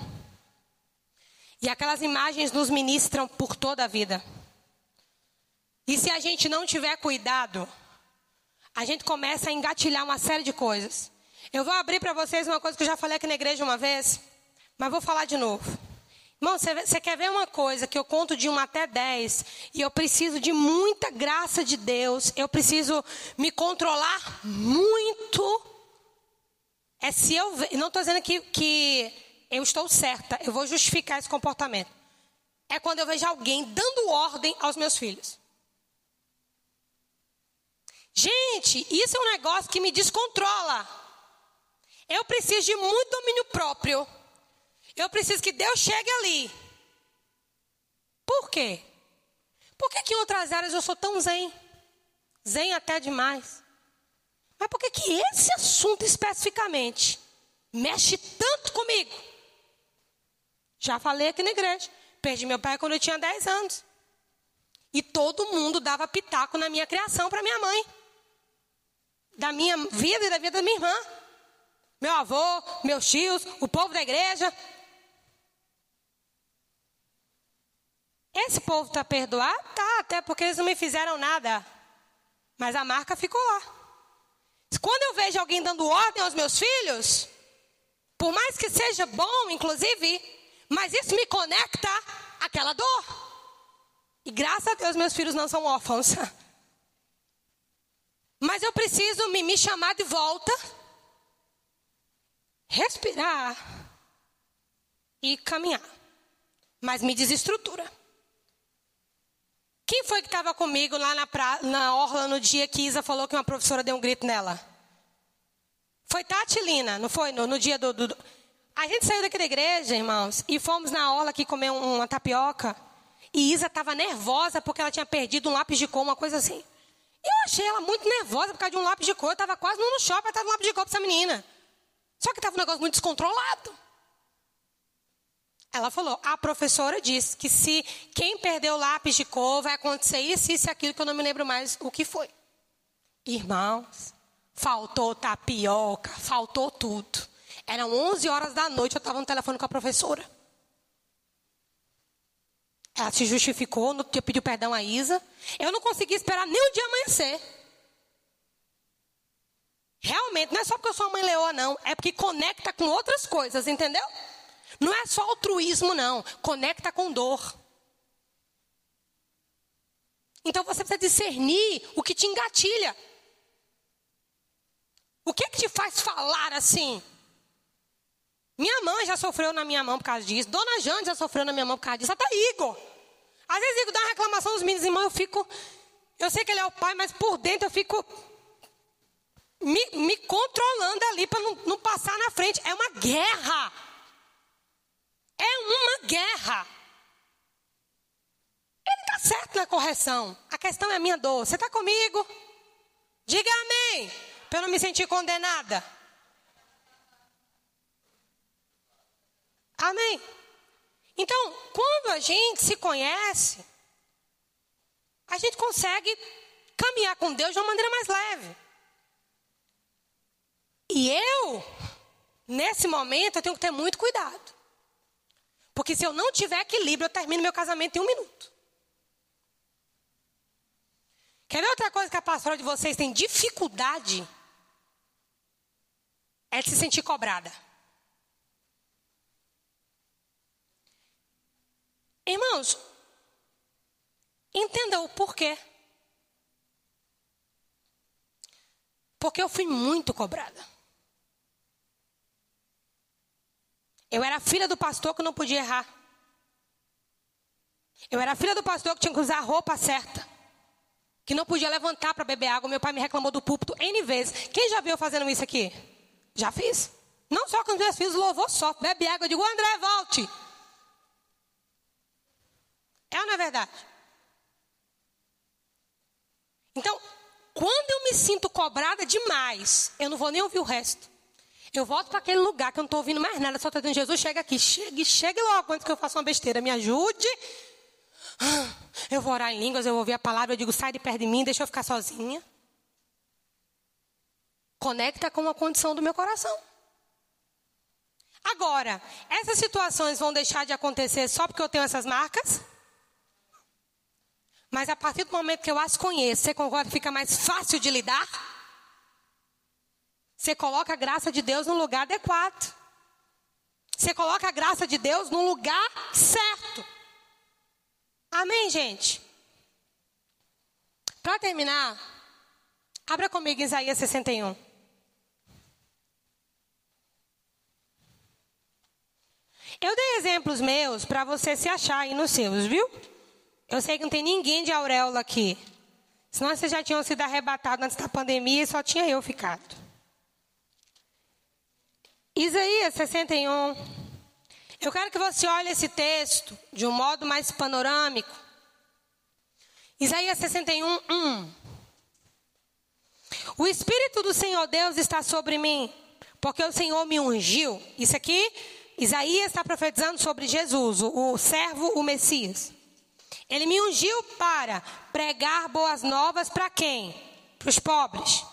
E aquelas imagens nos ministram por toda a vida. E se a gente não tiver cuidado, a gente começa a engatilhar uma série de coisas. Eu vou abrir para vocês uma coisa que eu já falei aqui na igreja uma vez, mas vou falar de novo. Irmão, você quer ver uma coisa que eu conto de 1 até 10 e eu preciso de muita graça de Deus, eu preciso me controlar muito. É se eu. Não estou dizendo que, que eu estou certa, eu vou justificar esse comportamento. É quando eu vejo alguém dando ordem aos meus filhos. Gente, isso é um negócio que me descontrola. Eu preciso de muito domínio próprio eu preciso que Deus chegue ali. Por quê? Por que, que em outras áreas eu sou tão zen? Zen até demais. Mas por que, que esse assunto especificamente mexe tanto comigo? Já falei aqui na igreja. Perdi meu pai quando eu tinha 10 anos. E todo mundo dava pitaco na minha criação para minha mãe. Da minha vida e da vida da minha irmã. Meu avô, meus tios, o povo da igreja. Esse povo está perdoado? Tá, até porque eles não me fizeram nada. Mas a marca ficou lá. Quando eu vejo alguém dando ordem aos meus filhos, por mais que seja bom, inclusive, mas isso me conecta àquela dor. E graças a Deus meus filhos não são órfãos. Mas eu preciso me, me chamar de volta, respirar e caminhar. Mas me desestrutura. Quem foi que estava comigo lá na, pra, na orla no dia que Isa falou que uma professora deu um grito nela? Foi Tati Lina, não foi? No, no dia do, do, A gente saiu daqui da igreja, irmãos, e fomos na orla aqui comer um, uma tapioca. E Isa estava nervosa porque ela tinha perdido um lápis de cor, uma coisa assim. Eu achei ela muito nervosa por causa de um lápis de cor. Eu estava quase no shopping, estava um lápis de cor para essa menina. Só que estava um negócio muito descontrolado. Ela falou: a professora disse que se quem perdeu o lápis de cor vai acontecer isso, isso e aquilo, que eu não me lembro mais o que foi. Irmãos, faltou tapioca, faltou tudo. Eram 11 horas da noite, eu estava no telefone com a professora. Ela se justificou, no dia pediu perdão a Isa. Eu não consegui esperar nem o dia amanhecer. Realmente, não é só porque eu sou uma mãe leoa, não. É porque conecta com outras coisas, entendeu? Não é só altruísmo, não. Conecta com dor. Então você precisa discernir o que te engatilha. O que, é que te faz falar assim? Minha mãe já sofreu na minha mão por causa disso. Dona Jane já sofreu na minha mão por causa disso. Até Igor. Às vezes Igor dá uma reclamação dos meninos irmãos, eu fico. Eu sei que ele é o pai, mas por dentro eu fico me, me controlando ali para não, não passar na frente. É uma guerra. É uma guerra. Ele está certo na correção. questão é a minha dor. Você está comigo? Diga amém. Para eu não me sentir condenada. Amém. Então, quando a gente se conhece, a gente consegue caminhar com Deus de uma maneira mais leve. E eu, nesse momento, eu tenho que ter muito cuidado. Porque se eu não tiver equilíbrio, eu termino meu casamento em um minuto. Quer ver outra coisa que a pastora de vocês tem dificuldade? É de se sentir cobrada. Irmãos, entenda o porquê. Porque eu fui muito cobrada. Eu era filha do pastor que não podia errar. Eu era filha do pastor que tinha que usar a roupa certa. Que não podia levantar para beber água. Meu pai me reclamou do púlpito N vezes. Quem já viu fazendo isso aqui? Já fiz. Não só com os meus filhos, louvou só. Bebe água. Eu digo, André, volte. É ou não é verdade? Então, quando eu me sinto cobrada demais, eu não vou nem ouvir o resto. Eu volto para aquele lugar que eu não estou ouvindo mais nada, só estou dizendo, Jesus, chega aqui, chegue, chegue logo antes que eu faça uma besteira, me ajude. Eu vou orar em línguas, eu vou ouvir a palavra, eu digo, sai de perto de mim, deixa eu ficar sozinha. Conecta com a condição do meu coração. Agora, essas situações vão deixar de acontecer só porque eu tenho essas marcas? Mas a partir do momento que eu as conheço, você concorda que fica mais fácil de lidar? Você coloca a graça de Deus no lugar adequado. Você coloca a graça de Deus no lugar certo. Amém, gente? Para terminar, abra comigo Isaías 61. Eu dei exemplos meus para você se achar aí nos seus, viu? Eu sei que não tem ninguém de auréola aqui. Senão vocês já tinham sido arrebatados antes da pandemia e só tinha eu ficado. Isaías 61. Eu quero que você olhe esse texto de um modo mais panorâmico. Isaías 61, 1. O Espírito do Senhor Deus está sobre mim, porque o Senhor me ungiu. Isso aqui, Isaías está profetizando sobre Jesus, o, o servo, o Messias. Ele me ungiu para pregar boas novas para quem? Para os pobres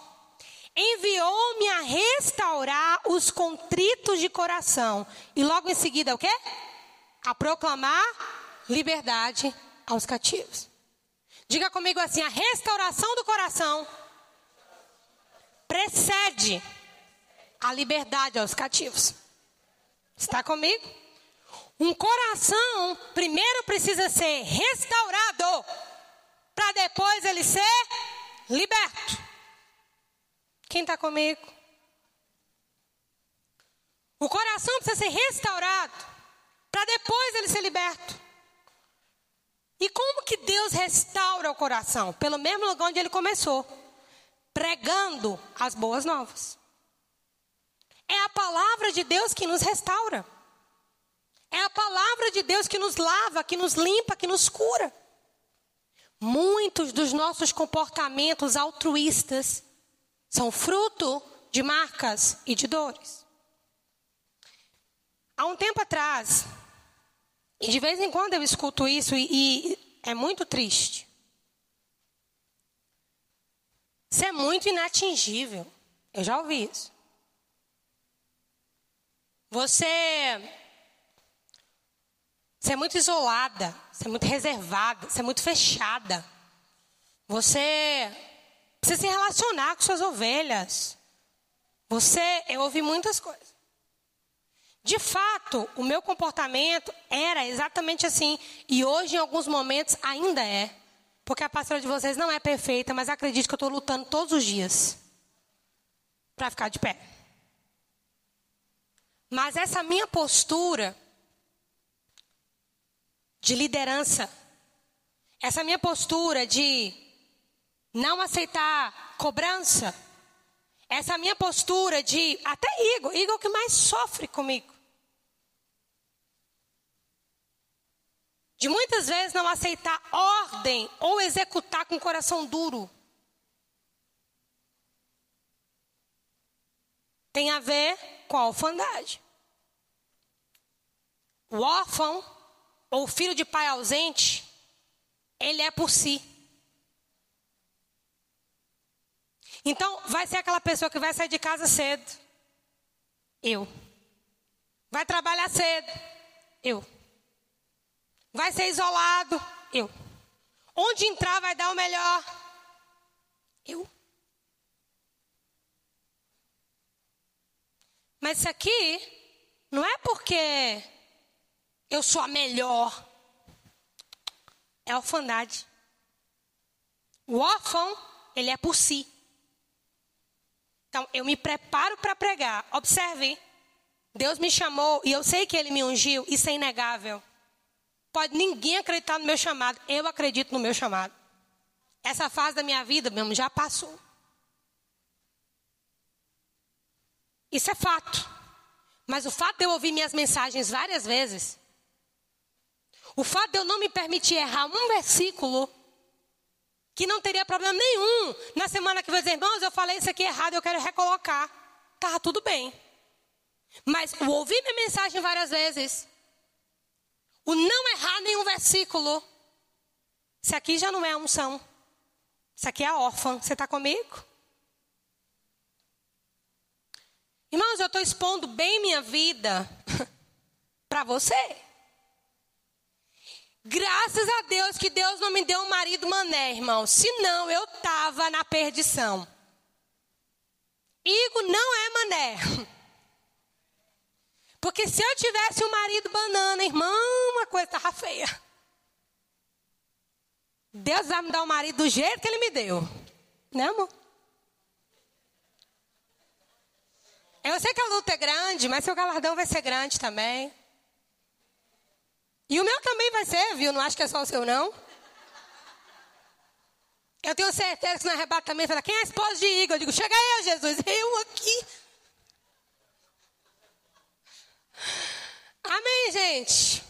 enviou-me a restaurar os contritos de coração. E logo em seguida, o quê? A proclamar liberdade aos cativos. Diga comigo assim: a restauração do coração precede a liberdade aos cativos. Está comigo? Um coração primeiro precisa ser restaurado para depois ele ser liberto. Quem está comigo? O coração precisa ser restaurado para depois ele ser liberto. E como que Deus restaura o coração? Pelo mesmo lugar onde ele começou, pregando as boas novas. É a palavra de Deus que nos restaura. É a palavra de Deus que nos lava, que nos limpa, que nos cura. Muitos dos nossos comportamentos altruístas são fruto de marcas e de dores. Há um tempo atrás, e de vez em quando eu escuto isso e, e é muito triste. Você é muito inatingível. Eu já ouvi isso. Você, você é muito isolada, você é muito reservada, você é muito fechada. Você Precisa se relacionar com suas ovelhas. Você, eu ouvi muitas coisas. De fato, o meu comportamento era exatamente assim. E hoje, em alguns momentos, ainda é. Porque a pastora de vocês não é perfeita, mas acredite que eu estou lutando todos os dias para ficar de pé. Mas essa minha postura de liderança, essa minha postura de não aceitar cobrança. Essa minha postura de, até Igor, Igor que mais sofre comigo. De muitas vezes não aceitar ordem ou executar com coração duro. Tem a ver com a orfandade. O órfão ou filho de pai ausente, ele é por si. Então, vai ser aquela pessoa que vai sair de casa cedo. Eu. Vai trabalhar cedo. Eu. Vai ser isolado. Eu. Onde entrar vai dar o melhor. Eu. Mas isso aqui não é porque eu sou a melhor. É orfandade. O órfão, ele é por si. Então, eu me preparo para pregar. Observe. Deus me chamou e eu sei que ele me ungiu, isso é inegável. Pode ninguém acreditar no meu chamado, eu acredito no meu chamado. Essa fase da minha vida mesmo já passou. Isso é fato. Mas o fato de eu ouvir minhas mensagens várias vezes, o fato de eu não me permitir errar um versículo, que não teria problema nenhum na semana que dizer, irmãos, eu falei isso aqui errado, eu quero recolocar. Tá tudo bem. Mas o ouvir minha mensagem várias vezes, o não errar nenhum versículo, isso aqui já não é a unção. Isso aqui é a órfã. Você está comigo? Irmãos, eu estou expondo bem minha vida para você. Graças a Deus que Deus não me deu um marido mané, irmão. Senão eu estava na perdição. Igor não é mané. Porque se eu tivesse um marido banana, irmão, uma coisa estava feia. Deus vai me dar um marido do jeito que ele me deu. Né, amor? Eu sei que a luta é grande, mas seu galardão vai ser grande também. E o meu também vai ser, viu? Não acho que é só o seu, não. Eu tenho certeza que no arrebatamento fala, quem é a esposa de Igor? Eu digo, chega eu, Jesus, eu aqui. Amém, gente?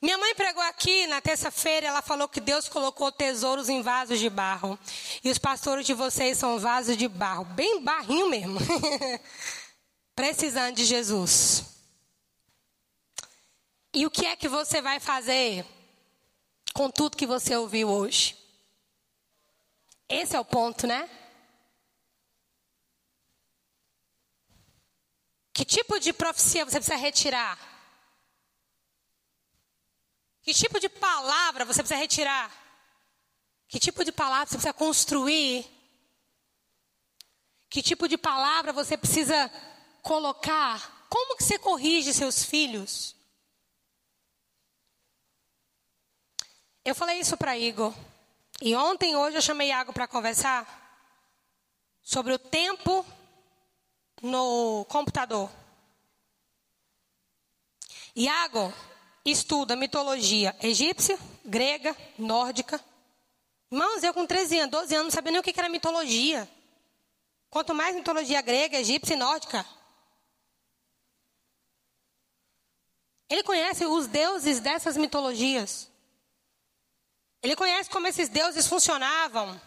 Minha mãe pregou aqui na terça-feira, ela falou que Deus colocou tesouros em vasos de barro. E os pastores de vocês são vasos de barro, bem barrinho mesmo. Precisando de Jesus. E o que é que você vai fazer com tudo que você ouviu hoje? Esse é o ponto, né? Que tipo de profecia você precisa retirar? Que tipo de palavra você precisa retirar? Que tipo de palavra você precisa construir? Que tipo de palavra você precisa colocar? Como que você corrige seus filhos? Eu falei isso para Igor. E ontem, hoje, eu chamei Iago para conversar sobre o tempo no computador. Iago estuda mitologia egípcia, grega, nórdica. Irmãos, eu com 13 anos, 12 anos, não sabia nem o que era mitologia. Quanto mais mitologia grega, egípcia e nórdica. Ele conhece os deuses dessas mitologias. Ele conhece como esses deuses funcionavam.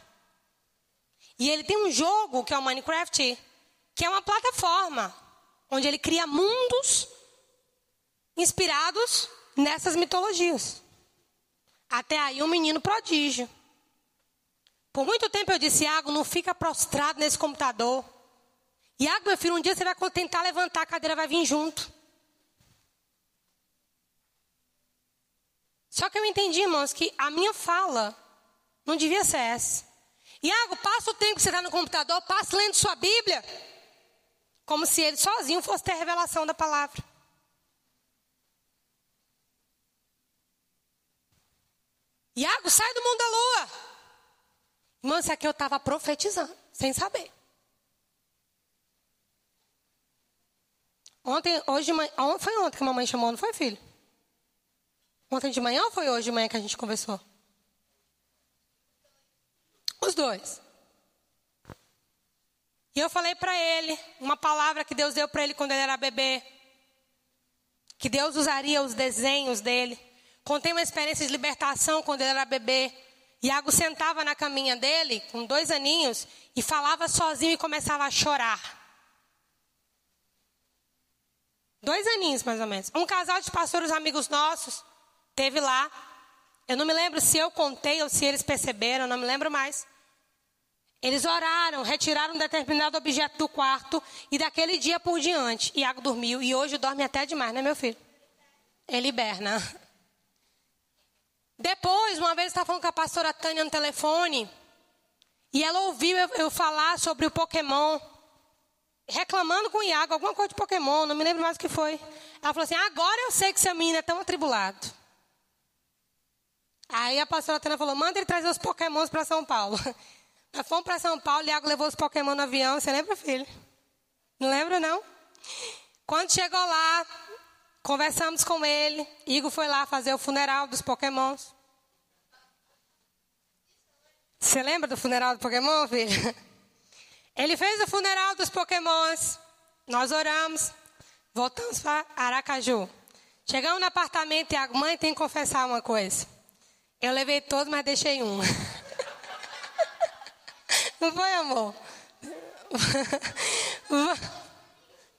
E ele tem um jogo, que é o Minecraft, que é uma plataforma onde ele cria mundos inspirados nessas mitologias. Até aí um menino prodígio. Por muito tempo eu disse, Iago, não fica prostrado nesse computador. Iago, meu filho, um dia você vai tentar levantar, a cadeira vai vir junto. Só que eu entendi, irmãos, que a minha fala não devia ser essa. Iago, passa o tempo que você está no computador, passa lendo sua Bíblia. Como se ele sozinho fosse ter a revelação da palavra. Iago, sai do mundo da lua. Irmão, isso aqui eu estava profetizando, sem saber. Ontem, hoje, foi ontem que a mamãe chamou, não foi, filho? Ontem de manhã ou foi hoje de manhã que a gente conversou? Os dois. E eu falei para ele uma palavra que Deus deu para ele quando ele era bebê. Que Deus usaria os desenhos dele contei uma experiência de libertação quando ele era bebê. Iago sentava na caminha dele, com dois aninhos, e falava sozinho e começava a chorar. Dois aninhos, mais ou menos. Um casal de pastores amigos nossos teve lá. Eu não me lembro se eu contei ou se eles perceberam, não me lembro mais. Eles oraram, retiraram um determinado objeto do quarto e daquele dia por diante, Iago dormiu e hoje dorme até demais, né, meu filho? Ele hiberna. Depois, uma vez eu estava falando com a pastora Tânia no telefone e ela ouviu eu, eu falar sobre o Pokémon, reclamando com o Iago, alguma coisa de Pokémon, não me lembro mais o que foi. Ela falou assim: agora eu sei que seu menino é tão atribulado. Aí a pastora Tânia falou: manda ele trazer os Pokémons para São Paulo. Nós fomos para São Paulo, Iago levou os Pokémon no avião. Você lembra, filho? Não lembra, não? Quando chegou lá, conversamos com ele. Igor foi lá fazer o funeral dos Pokémons. Você lembra do funeral do Pokémon, filho? Ele fez o funeral dos Pokémons. Nós oramos. Voltamos para Aracaju. Chegamos no apartamento e a mãe tem que confessar uma coisa. Eu levei todos, mas deixei um. Não foi, amor?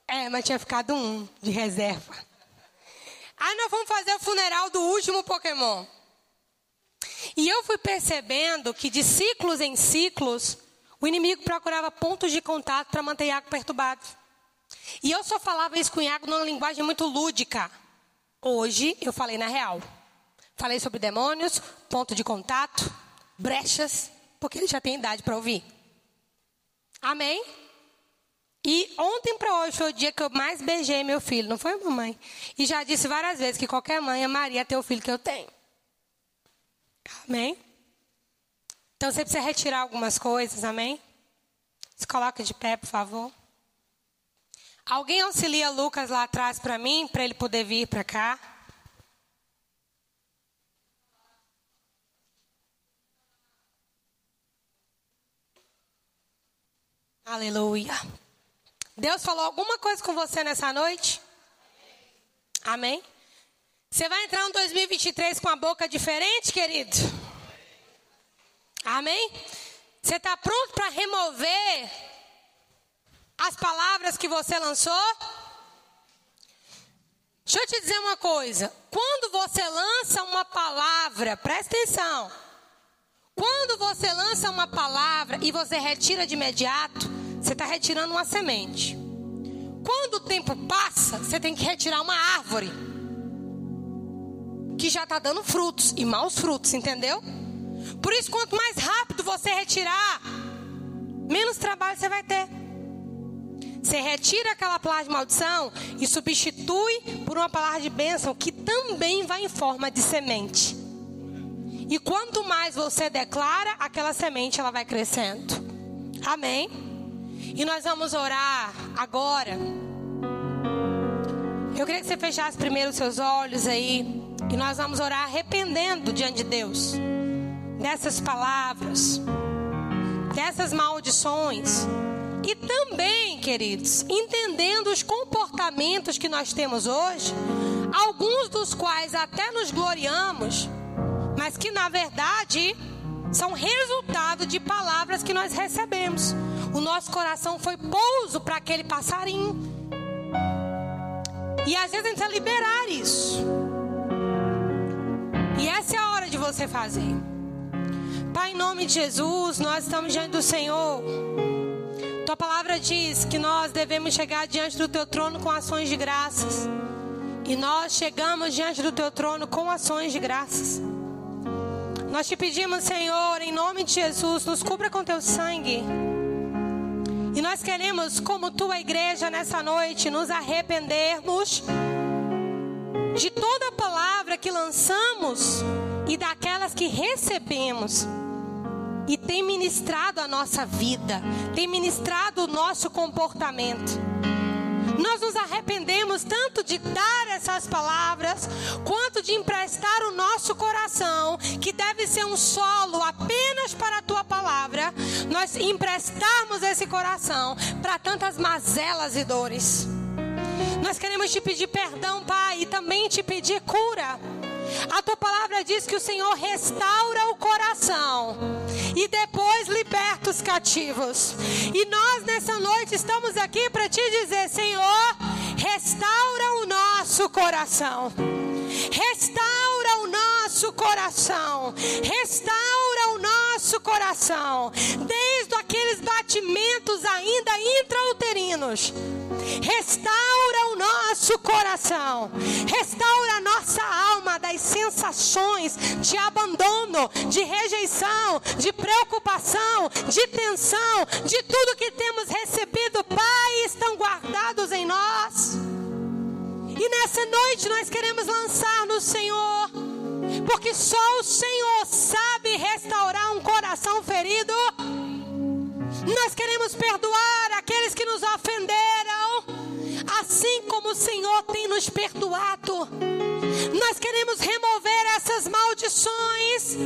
É, mas tinha ficado um de reserva. Aí nós vamos fazer o funeral do último Pokémon. E eu fui percebendo que de ciclos em ciclos, o inimigo procurava pontos de contato para manter Iago perturbado. E eu só falava isso com Iago numa linguagem muito lúdica. Hoje eu falei na real. Falei sobre demônios, ponto de contato, brechas, porque ele já tem idade para ouvir. Amém? E ontem para hoje foi o dia que eu mais beijei meu filho, não foi, mamãe? E já disse várias vezes que qualquer mãe amaria ter o filho que eu tenho. Amém? Então você precisa retirar algumas coisas, amém? Se coloca de pé, por favor. Alguém auxilia Lucas lá atrás para mim, para ele poder vir para cá? Aleluia. Deus falou alguma coisa com você nessa noite? Amém? Você vai entrar em 2023 com a boca diferente, querido? Amém? Você está pronto para remover as palavras que você lançou? Deixa eu te dizer uma coisa. Quando você lança uma palavra, presta atenção. Quando você lança uma palavra e você retira de imediato, você está retirando uma semente. Quando o tempo passa, você tem que retirar uma árvore que já está dando frutos e maus frutos, entendeu? Por isso, quanto mais rápido você retirar, menos trabalho você vai ter. Você retira aquela palavra de maldição e substitui por uma palavra de bênção que também vai em forma de semente. E quanto mais você declara, aquela semente ela vai crescendo. Amém. E nós vamos orar agora. Eu queria que você fechasse primeiro os seus olhos aí. E nós vamos orar arrependendo diante de Deus dessas palavras, dessas maldições. E também, queridos, entendendo os comportamentos que nós temos hoje, alguns dos quais até nos gloriamos, mas que na verdade são resultado de palavras que nós recebemos. O nosso coração foi pouso para aquele passarinho. E às vezes a gente precisa liberar isso. E essa é a hora de você fazer. Pai, em nome de Jesus, nós estamos diante do Senhor. Tua palavra diz que nós devemos chegar diante do teu trono com ações de graças. E nós chegamos diante do teu trono com ações de graças. Nós te pedimos, Senhor, em nome de Jesus, nos cubra com teu sangue. E nós queremos, como tua igreja nessa noite, nos arrependermos de toda palavra que lançamos e daquelas que recebemos e tem ministrado a nossa vida, tem ministrado o nosso comportamento. Nós nos arrependemos tanto de dar essas palavras, quanto de emprestar o nosso coração, que deve ser um solo apenas para a tua palavra, nós emprestarmos esse coração para tantas mazelas e dores. Nós queremos te pedir perdão, Pai, e também te pedir cura. A tua palavra diz que o Senhor restaura o coração e depois liberta os cativos. E nós nessa noite estamos aqui para te dizer, Senhor, restaura o nosso coração. Restaura o nosso coração. Restaura o nosso coração. Desde aqueles batimentos ainda intrauterinos. Restaura o nosso coração. Restaura a nossa alma das sensações de abandono, de rejeição, de preocupação, de tensão, de tudo que temos recebido, Pai, estão guardados em nós. E nessa noite nós queremos lançar no Senhor, porque só o Senhor sabe restaurar um coração ferido. Nós queremos perdoar aqueles que nos ofenderam, assim como o Senhor tem nos perdoado. Nós queremos remover essas maldições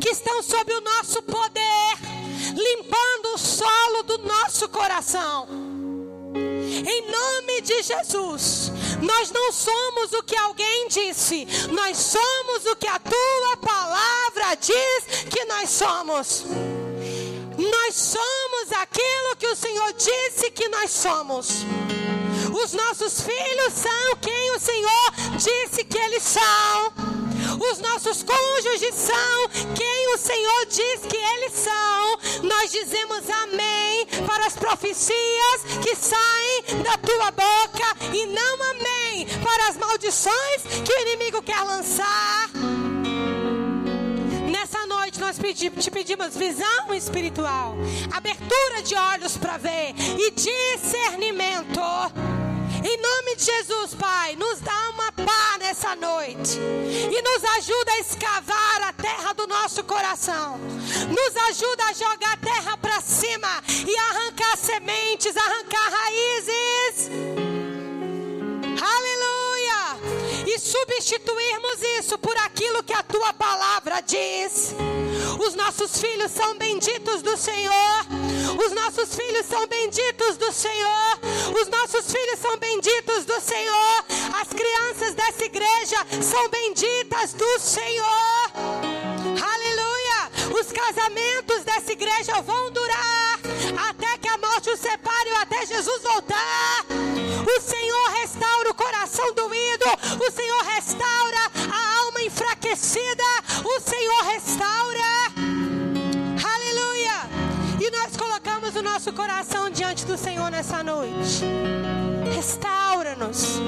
que estão sob o nosso poder, limpando o solo do nosso coração. Em nome de Jesus, nós não somos o que alguém disse, nós somos o que a tua palavra diz que nós somos. Nós somos aquilo que o Senhor disse que nós somos. Os nossos filhos são quem o Senhor disse que eles são. Os nossos cônjuges são quem o Senhor diz que eles são. Nós dizemos amém para as profecias que saem da tua boca e não amém para as maldições que o inimigo quer lançar. Nessa noite nós te pedimos visão espiritual, abertura de olhos para ver e discernimento. Em nome de Jesus, Pai, nos dá uma nessa noite e nos ajuda a escavar a terra do nosso coração. Nos ajuda a jogar a terra para cima e arrancar sementes, arrancar raízes. Aleluia! Substituirmos isso por aquilo que a tua palavra diz. Os nossos filhos são benditos do Senhor. Os nossos filhos são benditos do Senhor. Os nossos filhos são benditos do Senhor. As crianças dessa igreja são benditas do Senhor. Aleluia! Os casamentos dessa igreja vão durar até morte os separe ou até Jesus voltar. O Senhor restaura o coração doído. O Senhor restaura a alma enfraquecida. O Senhor restaura. nosso coração diante do Senhor nessa noite. Restaura-nos.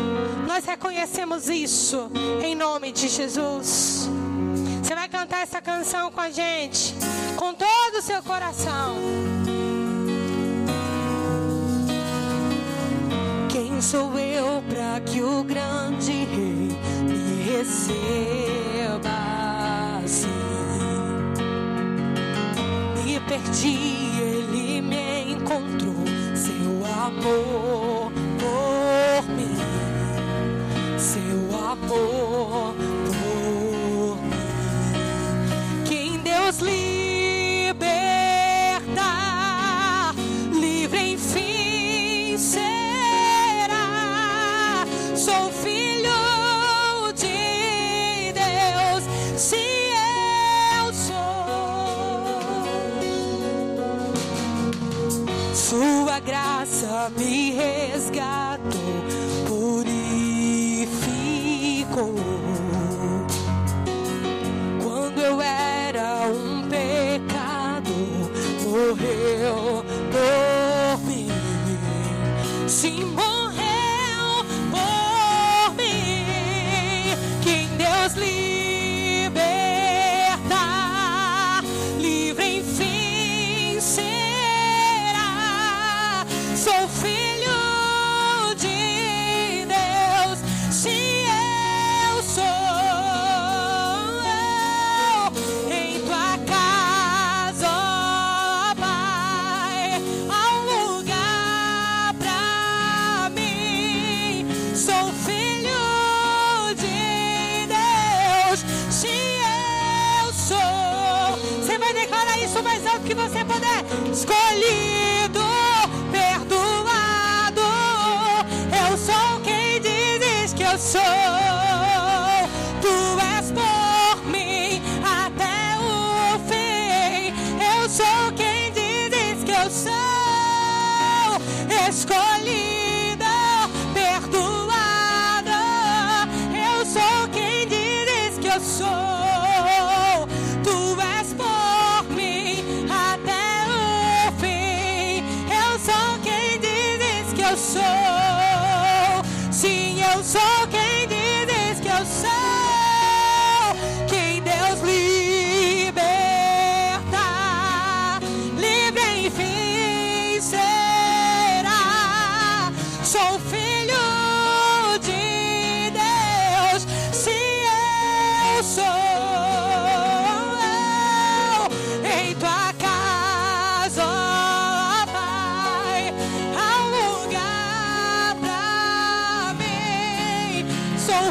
Nós reconhecemos isso em nome de Jesus. Você vai cantar essa canção com a gente, com todo o seu coração. Quem sou eu para que o grande rei me receba assim? Me perdi encontrou seu amor por mim, seu amor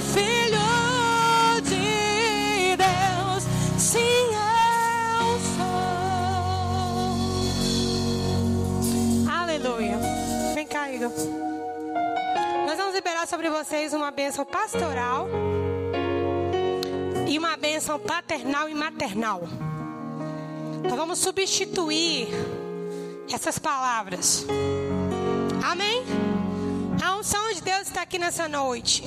Filho de Deus, sim eu sou. Aleluia. Vem cá, Igor. Nós vamos liberar sobre vocês uma bênção pastoral e uma bênção paternal e maternal. Nós vamos substituir essas palavras. Amém? A unção de Deus está aqui nessa noite.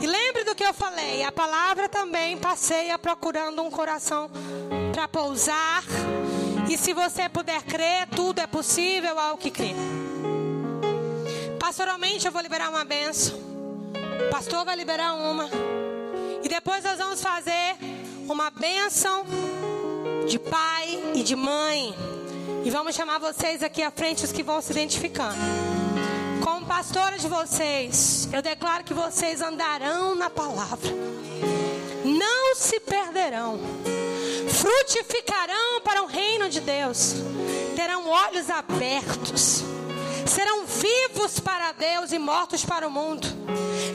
E lembre do que eu falei: a palavra também passeia procurando um coração para pousar. E se você puder crer, tudo é possível ao que crê. Pastoralmente, eu vou liberar uma benção. O pastor vai liberar uma. E depois nós vamos fazer uma bênção de pai e de mãe. E vamos chamar vocês aqui à frente, os que vão se identificando. Como pastora de vocês, eu declaro que vocês andarão na palavra, não se perderão, frutificarão para o reino de Deus, terão olhos abertos, serão vivos para Deus e mortos para o mundo,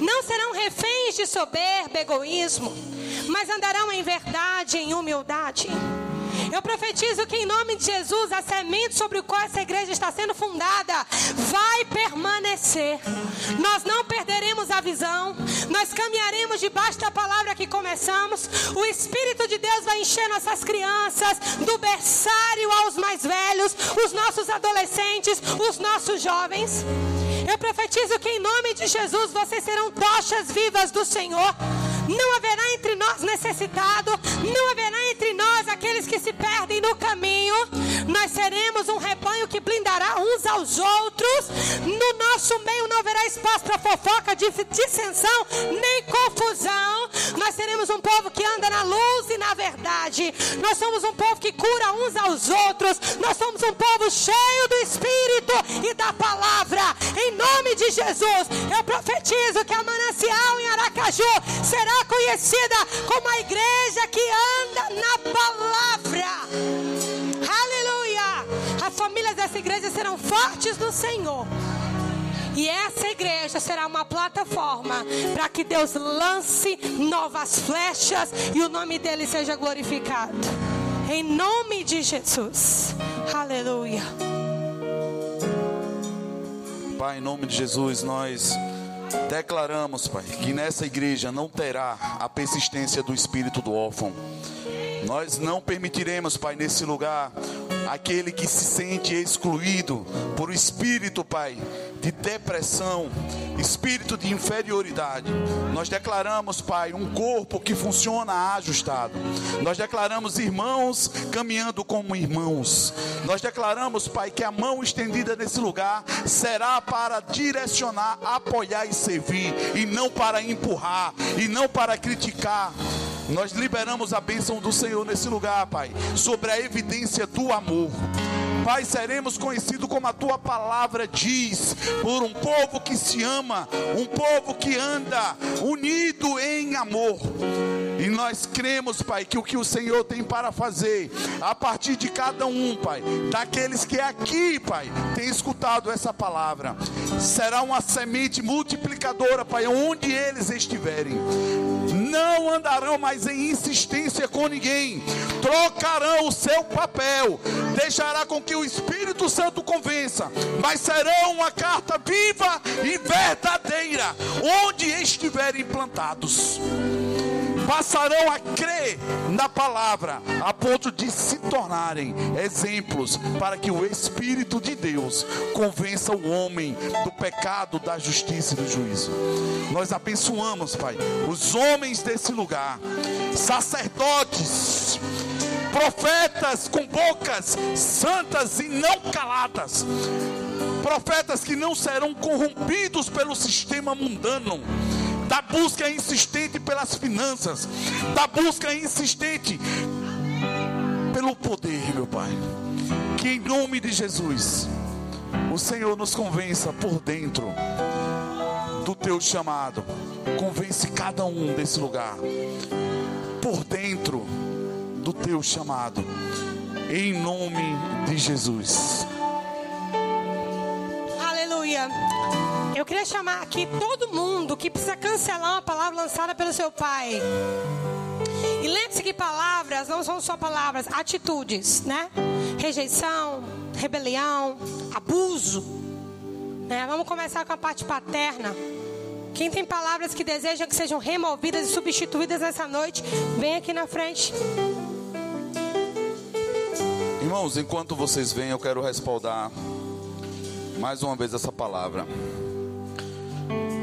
não serão reféns de soberba, egoísmo, mas andarão em verdade, em humildade. Eu profetizo que em nome de Jesus a semente sobre o qual essa igreja está sendo fundada vai permanecer. Nós não perderemos a visão. Nós caminharemos debaixo da palavra que começamos. O Espírito de Deus vai encher nossas crianças, do berçário aos mais velhos, os nossos adolescentes, os nossos jovens. Eu profetizo que em nome de Jesus vocês serão tochas vivas do Senhor. Não haverá entre nós necessitado, não haverá entre nós aqueles que se perdem no caminho. Nós seremos um rebanho que blindará uns aos outros. No nosso meio não haverá espaço para fofoca, dissensão, nem confusão. Nós seremos um povo que anda na luz e na verdade. Nós somos um povo que cura uns aos outros. Nós somos um povo cheio do Espírito e da palavra. Em nome de Jesus, eu profetizo que a manancial em Aracaju será conhecida como a igreja que anda na palavra. Aleluia! As famílias dessa igreja serão fortes no Senhor. E essa igreja será uma plataforma para que Deus lance novas flechas e o nome dele seja glorificado. Em nome de Jesus. Aleluia. Pai, em nome de Jesus, nós declaramos, Pai, que nessa igreja não terá a persistência do espírito do órfão. Nós não permitiremos, Pai, nesse lugar, aquele que se sente excluído por o espírito, Pai, de depressão, espírito de inferioridade. Nós declaramos, Pai, um corpo que funciona ajustado. Nós declaramos irmãos caminhando como irmãos. Nós declaramos, Pai, que a mão estendida nesse lugar será para direcionar, apoiar e servir, e não para empurrar, e não para criticar. Nós liberamos a bênção do Senhor nesse lugar, Pai, sobre a evidência do amor. Pai, seremos conhecidos como a tua palavra diz, por um povo que se ama, um povo que anda unido em amor. E nós cremos, Pai, que o que o Senhor tem para fazer, a partir de cada um, Pai, daqueles que aqui, Pai, tem escutado essa palavra, será uma semente multiplicadora, Pai, onde eles estiverem. Não andarão mais em insistência com ninguém, trocarão o seu papel, deixará com que o Espírito Santo convença, mas serão uma carta viva e verdadeira onde estiverem plantados passarão a crer na palavra, a ponto de se tornarem exemplos para que o Espírito de Deus convença o homem do pecado, da justiça e do juízo. Nós abençoamos, Pai, os homens desse lugar, sacerdotes, profetas com bocas santas e não caladas, profetas que não serão corrompidos pelo sistema mundano da busca insistente pelas finanças, da busca insistente pelo poder, meu Pai. Que em nome de Jesus, o Senhor nos convença por dentro do teu chamado. Convence cada um desse lugar por dentro do teu chamado. Em nome de Jesus. Aleluia. Eu queria chamar aqui todo mundo que precisa cancelar uma palavra lançada pelo seu pai. E lembre-se que palavras não são só palavras, atitudes, né? Rejeição, rebelião, abuso. Né? Vamos começar com a parte paterna. Quem tem palavras que desejam que sejam removidas e substituídas nessa noite, vem aqui na frente. Irmãos, enquanto vocês vêm, eu quero respaldar mais uma vez essa palavra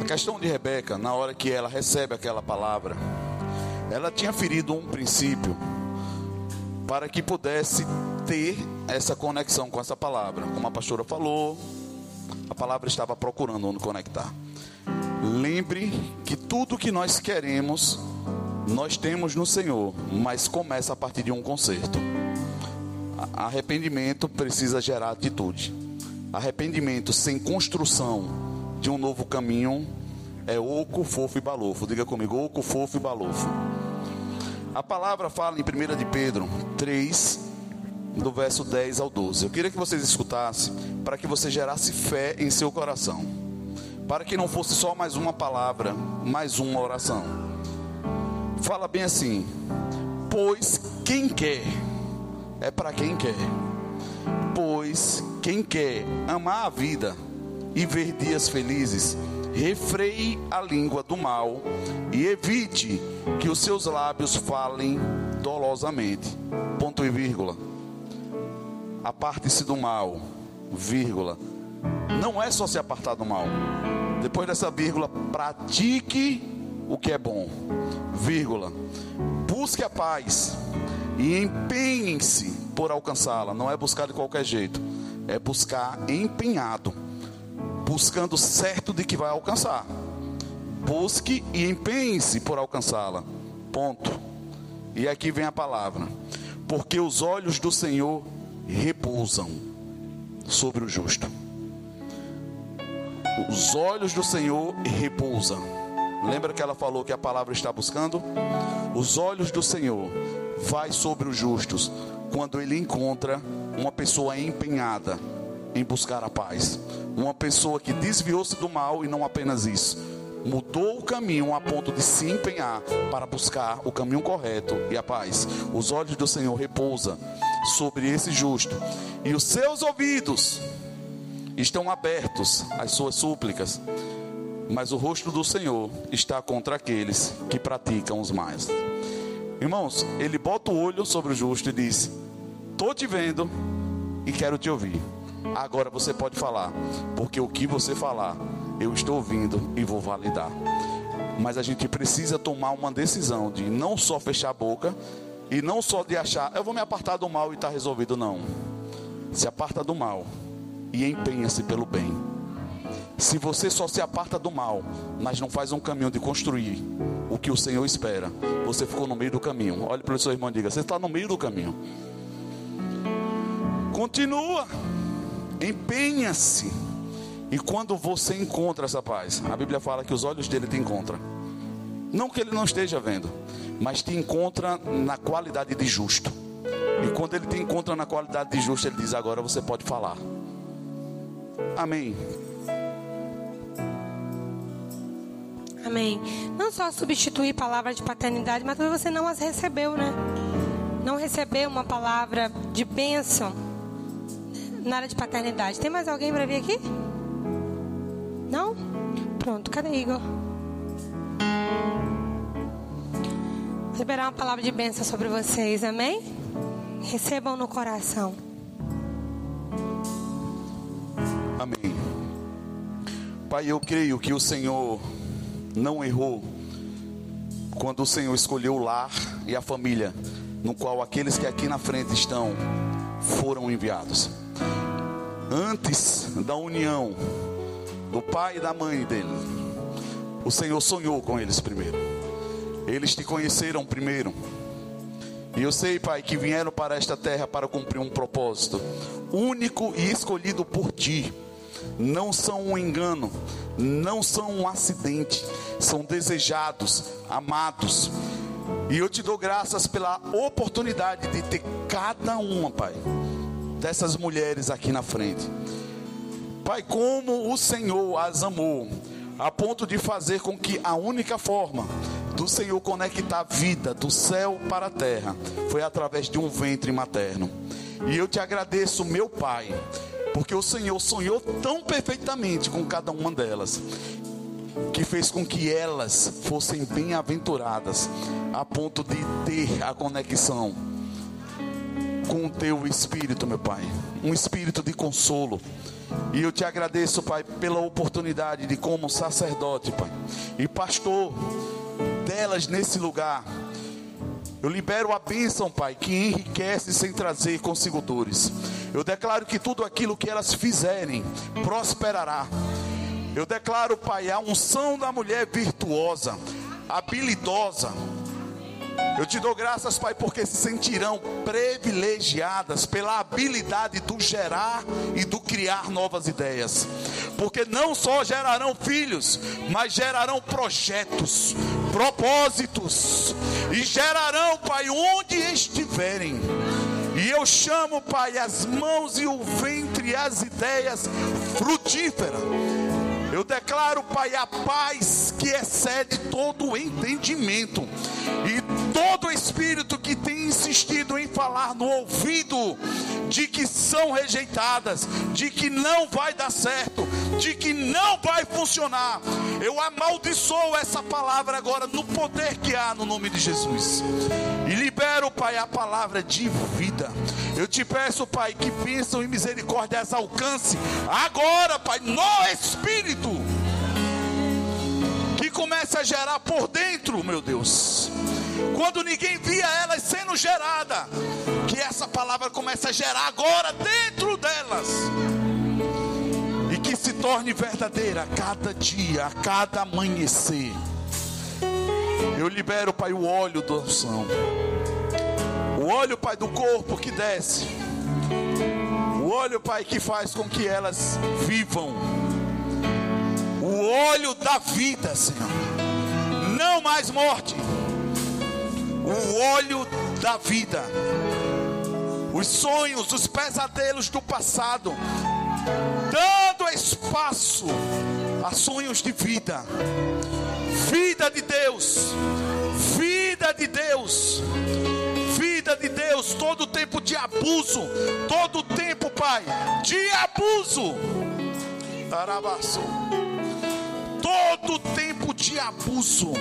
questão de Rebeca, na hora que ela recebe aquela palavra, ela tinha ferido um princípio para que pudesse ter essa conexão com essa palavra. Como a pastora falou, a palavra estava procurando onde conectar. Lembre que tudo que nós queremos, nós temos no Senhor, mas começa a partir de um conserto. Arrependimento precisa gerar atitude. Arrependimento sem construção de um novo caminho é oco, fofo e balofo. Diga comigo, oco, fofo e balofo. A palavra fala em 1 de Pedro 3, do verso 10 ao 12. Eu queria que vocês escutassem para que você gerasse fé em seu coração. Para que não fosse só mais uma palavra, mais uma oração. Fala bem assim: Pois quem quer é para quem quer. Pois quem quer amar a vida e ver dias felizes, refreie a língua do mal e evite que os seus lábios falem dolosamente. Ponto e vírgula. Aparte-se do mal, vírgula. Não é só se apartar do mal. Depois dessa vírgula, pratique o que é bom, vírgula. Busque a paz e empenhe-se por alcançá-la. Não é buscar de qualquer jeito, é buscar empenhado buscando certo de que vai alcançar. Busque e empenhe-se por alcançá-la. Ponto. E aqui vem a palavra. Porque os olhos do Senhor repousam sobre o justo. Os olhos do Senhor repousam. Lembra que ela falou que a palavra está buscando? Os olhos do Senhor vai sobre os justos quando ele encontra uma pessoa empenhada em buscar a paz. Uma pessoa que desviou-se do mal e não apenas isso, mudou o caminho a ponto de se empenhar para buscar o caminho correto e a paz. Os olhos do Senhor repousam sobre esse justo e os seus ouvidos estão abertos às suas súplicas. Mas o rosto do Senhor está contra aqueles que praticam os mais. Irmãos, ele bota o olho sobre o justo e diz: Estou te vendo e quero te ouvir. Agora você pode falar, porque o que você falar, eu estou ouvindo e vou validar. Mas a gente precisa tomar uma decisão de não só fechar a boca e não só de achar, eu vou me apartar do mal e está resolvido, não. Se aparta do mal e empenha-se pelo bem. Se você só se aparta do mal, mas não faz um caminho de construir o que o Senhor espera, você ficou no meio do caminho. Olhe para o seu irmão e diga: Você está no meio do caminho. Continua. Empenha-se. E quando você encontra essa paz, a Bíblia fala que os olhos dele te encontram. Não que ele não esteja vendo, mas te encontra na qualidade de justo. E quando ele te encontra na qualidade de justo, ele diz: Agora você pode falar. Amém. Amém. Não só substituir palavras de paternidade, mas também você não as recebeu, né? Não recebeu uma palavra de bênção na área de paternidade. Tem mais alguém para vir aqui? Não? Pronto, cadê Igor? Liberar uma palavra de bênção sobre vocês, amém? Recebam no coração. Amém. Pai, eu creio que o Senhor não errou quando o Senhor escolheu o lar e a família no qual aqueles que aqui na frente estão foram enviados. Antes da união do pai e da mãe dele, o Senhor sonhou com eles primeiro. Eles te conheceram primeiro. E eu sei, Pai, que vieram para esta terra para cumprir um propósito único e escolhido por ti. Não são um engano, não são um acidente, são desejados, amados. E eu te dou graças pela oportunidade de ter cada uma, Pai, dessas mulheres aqui na frente. Pai, como o Senhor as amou, a ponto de fazer com que a única forma do Senhor conectar a vida do céu para a terra foi através de um ventre materno. E eu te agradeço, meu Pai, porque o Senhor sonhou tão perfeitamente com cada uma delas, que fez com que elas fossem bem-aventuradas, a ponto de ter a conexão com o teu espírito, meu Pai, um espírito de consolo. E eu te agradeço, Pai, pela oportunidade de, como sacerdote, Pai, e pastor delas nesse lugar. Eu libero a bênção, Pai, que enriquece sem trazer consigo dores. Eu declaro que tudo aquilo que elas fizerem prosperará. Eu declaro, Pai, a unção da mulher virtuosa, habilidosa. Eu te dou graças, Pai, porque se sentirão privilegiadas pela habilidade do gerar e do criar novas ideias. Porque não só gerarão filhos, mas gerarão projetos, propósitos, e gerarão, Pai, onde estiverem. E eu chamo, Pai, as mãos e o ventre, as ideias frutíferas. Eu declaro, Pai, a paz que excede todo o entendimento. E todo espírito que tem insistido em falar no ouvido de que são rejeitadas, de que não vai dar certo, de que não vai funcionar. Eu amaldiçoo essa palavra agora no poder que há no nome de Jesus. E libero, Pai, a palavra de vida. Eu te peço, Pai, que bênção e misericórdia as alcance agora, Pai, no Espírito. Que comece a gerar por dentro, meu Deus. Quando ninguém via elas sendo gerada, que essa palavra comece a gerar agora dentro delas. E que se torne verdadeira a cada dia, a cada amanhecer. Eu libero, Pai, o óleo da unção. O óleo, Pai, do corpo que desce. O óleo, Pai, que faz com que elas vivam. O óleo da vida, Senhor. Não mais morte. O óleo da vida. Os sonhos, os pesadelos do passado. Dando espaço a sonhos de vida. Vida de Deus. Vida de Deus vida de Deus, todo tempo de abuso, todo tempo, Pai, de abuso. Arabaço. Todo tempo de abuso.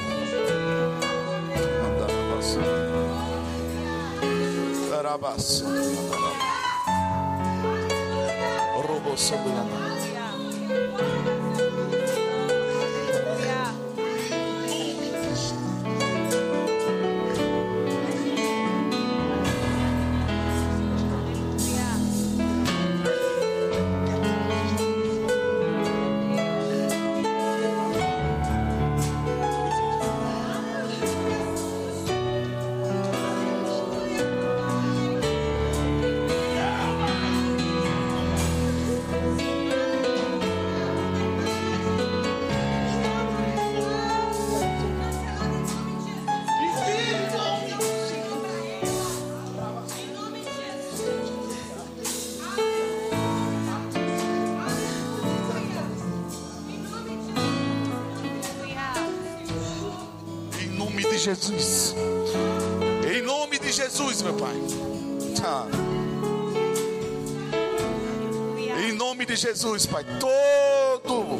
Robo Jesus. Em nome de Jesus, meu Pai. Ah. Em nome de Jesus, Pai. Todo,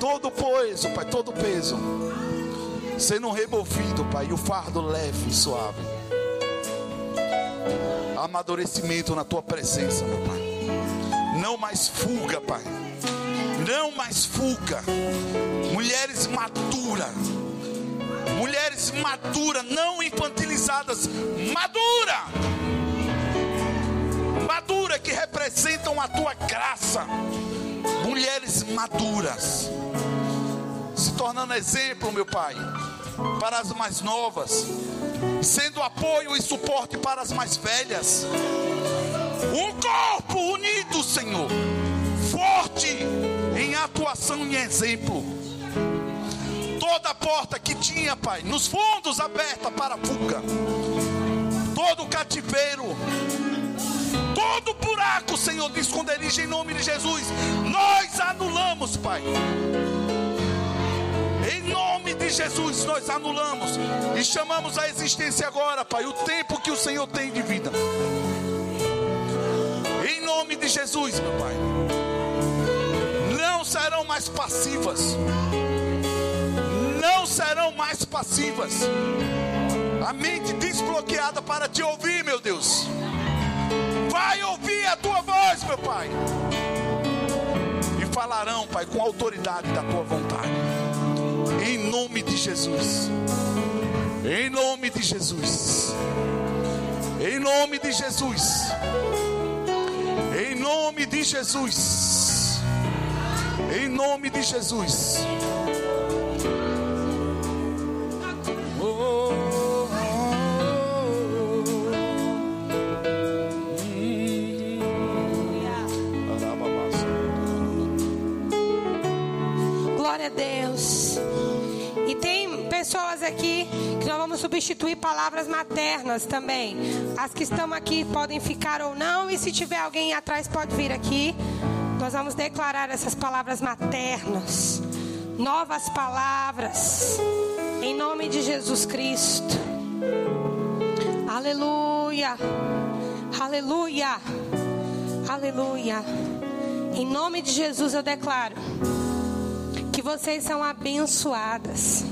todo peso, Pai, todo peso sendo removido, Pai, e o fardo leve e suave. Amadurecimento na tua presença, meu Pai. Não mais fuga, Pai. Não mais fuga. Mulheres maduras. Mulheres maduras, não infantilizadas, madura. Madura que representam a tua graça. Mulheres maduras se tornando exemplo, meu Pai, para as mais novas, sendo apoio e suporte para as mais velhas. Um corpo unido, Senhor, forte em atuação e exemplo. Toda porta que tinha, Pai, nos fundos aberta para a fuga, todo cativeiro, todo buraco, Senhor, de esconderijo em nome de Jesus, nós anulamos, Pai em nome de Jesus, nós anulamos e chamamos a existência agora, Pai, o tempo que o Senhor tem de vida. Em nome de Jesus, meu Pai. Não serão mais passivas. Serão mais passivas. A mente desbloqueada para te ouvir, meu Deus. Vai ouvir a tua voz, meu Pai. E falarão, Pai, com autoridade da tua vontade. Em nome de Jesus. Em nome de Jesus. Em nome de Jesus. Em nome de Jesus. Em nome de Jesus. Glória a Deus. E tem pessoas aqui que nós vamos substituir palavras maternas também. As que estão aqui podem ficar ou não. E se tiver alguém atrás, pode vir aqui. Nós vamos declarar essas palavras maternas. Novas palavras. Em nome de Jesus Cristo. Aleluia. Aleluia. Aleluia. Em nome de Jesus eu declaro vocês são abençoadas.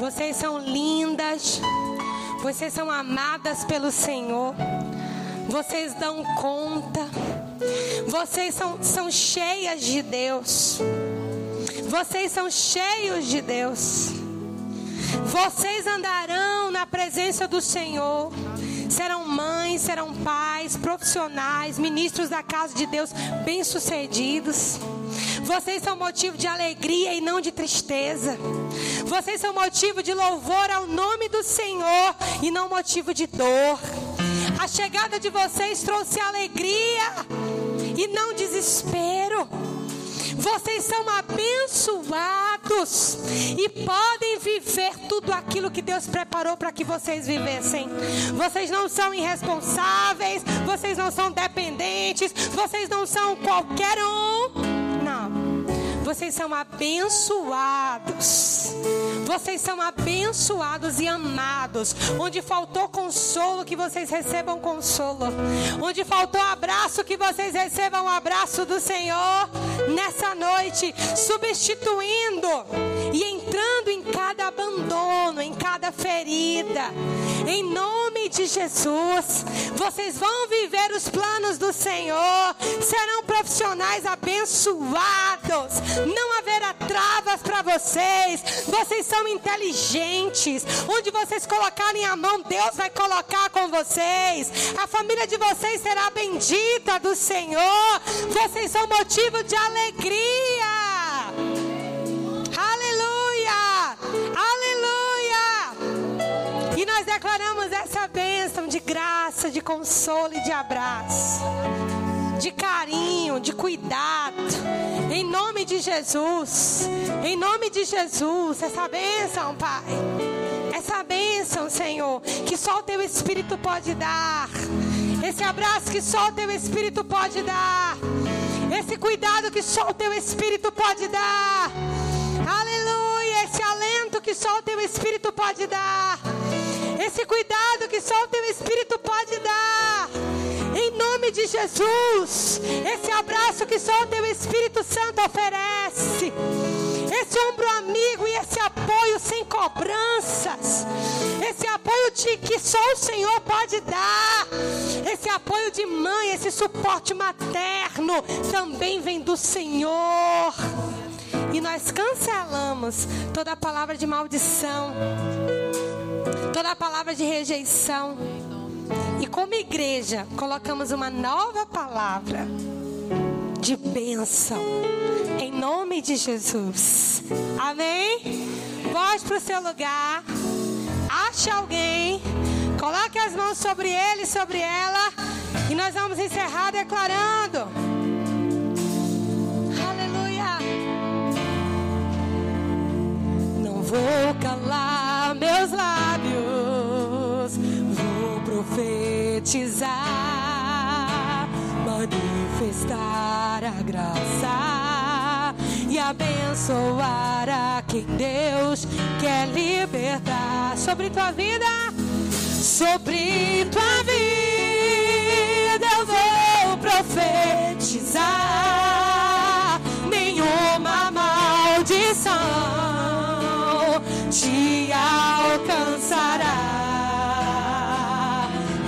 Vocês são lindas. Vocês são amadas pelo Senhor. Vocês dão conta. Vocês são, são cheias de Deus. Vocês são cheios de Deus. Vocês andarão na presença do Senhor. Serão mães, serão pais, profissionais, ministros da casa de Deus, bem-sucedidos. Vocês são motivo de alegria e não de tristeza. Vocês são motivo de louvor ao nome do Senhor e não motivo de dor. A chegada de vocês trouxe alegria e não desespero. Vocês são abençoados e podem viver tudo aquilo que Deus preparou para que vocês vivessem. Vocês não são irresponsáveis, vocês não são dependentes, vocês não são qualquer um. Vocês são abençoados. Vocês são abençoados e amados. Onde faltou consolo, que vocês recebam consolo. Onde faltou abraço, que vocês recebam o abraço do Senhor nessa noite, substituindo e entrando em cada abandono, em cada ferida. Em nome de Jesus, vocês vão viver os planos do Senhor. Serão profissionais abençoados não haverá travas para vocês. Vocês são inteligentes. Onde vocês colocarem a mão, Deus vai colocar com vocês. A família de vocês será bendita do Senhor. Vocês são motivo de alegria. Bênção de graça, de consolo e de abraço de carinho, de cuidado. Em nome de Jesus. Em nome de Jesus. Essa bênção, Pai. Essa bênção, Senhor, que só o teu Espírito pode dar. Esse abraço que só o teu Espírito pode dar. Esse cuidado que só o teu Espírito pode dar. Aleluia. Esse alento que só o teu Espírito pode dar. Esse cuidado que só o teu Espírito pode dar. Em nome de Jesus. Esse abraço que só o teu Espírito Santo oferece. Esse ombro amigo e esse apoio sem cobranças. Esse apoio de que só o Senhor pode dar. Esse apoio de mãe, esse suporte materno também vem do Senhor. Nós cancelamos toda palavra de maldição, toda palavra de rejeição. E como igreja, colocamos uma nova palavra de bênção. Em nome de Jesus. Amém? Volte para o seu lugar. Ache alguém. Coloque as mãos sobre ele, sobre ela. E nós vamos encerrar declarando. Vou calar meus lábios, vou profetizar, manifestar a graça e abençoar a quem Deus quer libertar. Sobre tua vida, sobre tua vida eu vou profetizar alcançará.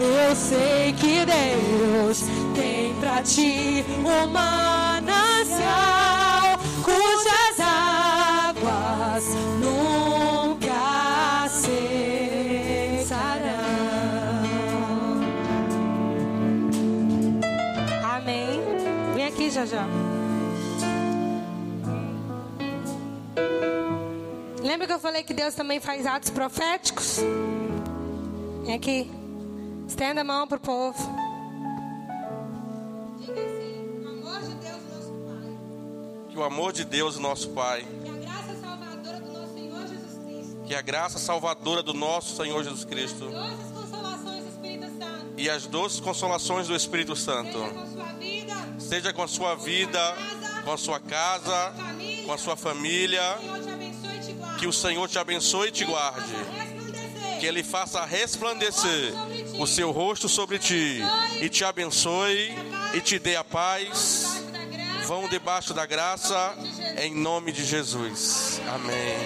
Eu sei que Deus tem para ti um manancial Lembra que eu falei que Deus também faz atos proféticos? Vem aqui. Estenda a mão para o povo. Diga assim: o amor de Deus, nosso Pai. Que o amor de Deus, nosso Pai. Que a graça salvadora do nosso Senhor Jesus Cristo. Que a graça salvadora do nosso Senhor Jesus Cristo. E as doces consolações do Espírito Santo. E as doces consolações do Espírito Santo. Seja com a sua vida. Seja com a sua casa. Com a sua família. Com a sua família que o Senhor te abençoe e te guarde. Que Ele faça resplandecer o seu rosto sobre ti e te abençoe e te dê a paz. Vão debaixo da graça, em nome de Jesus. Amém.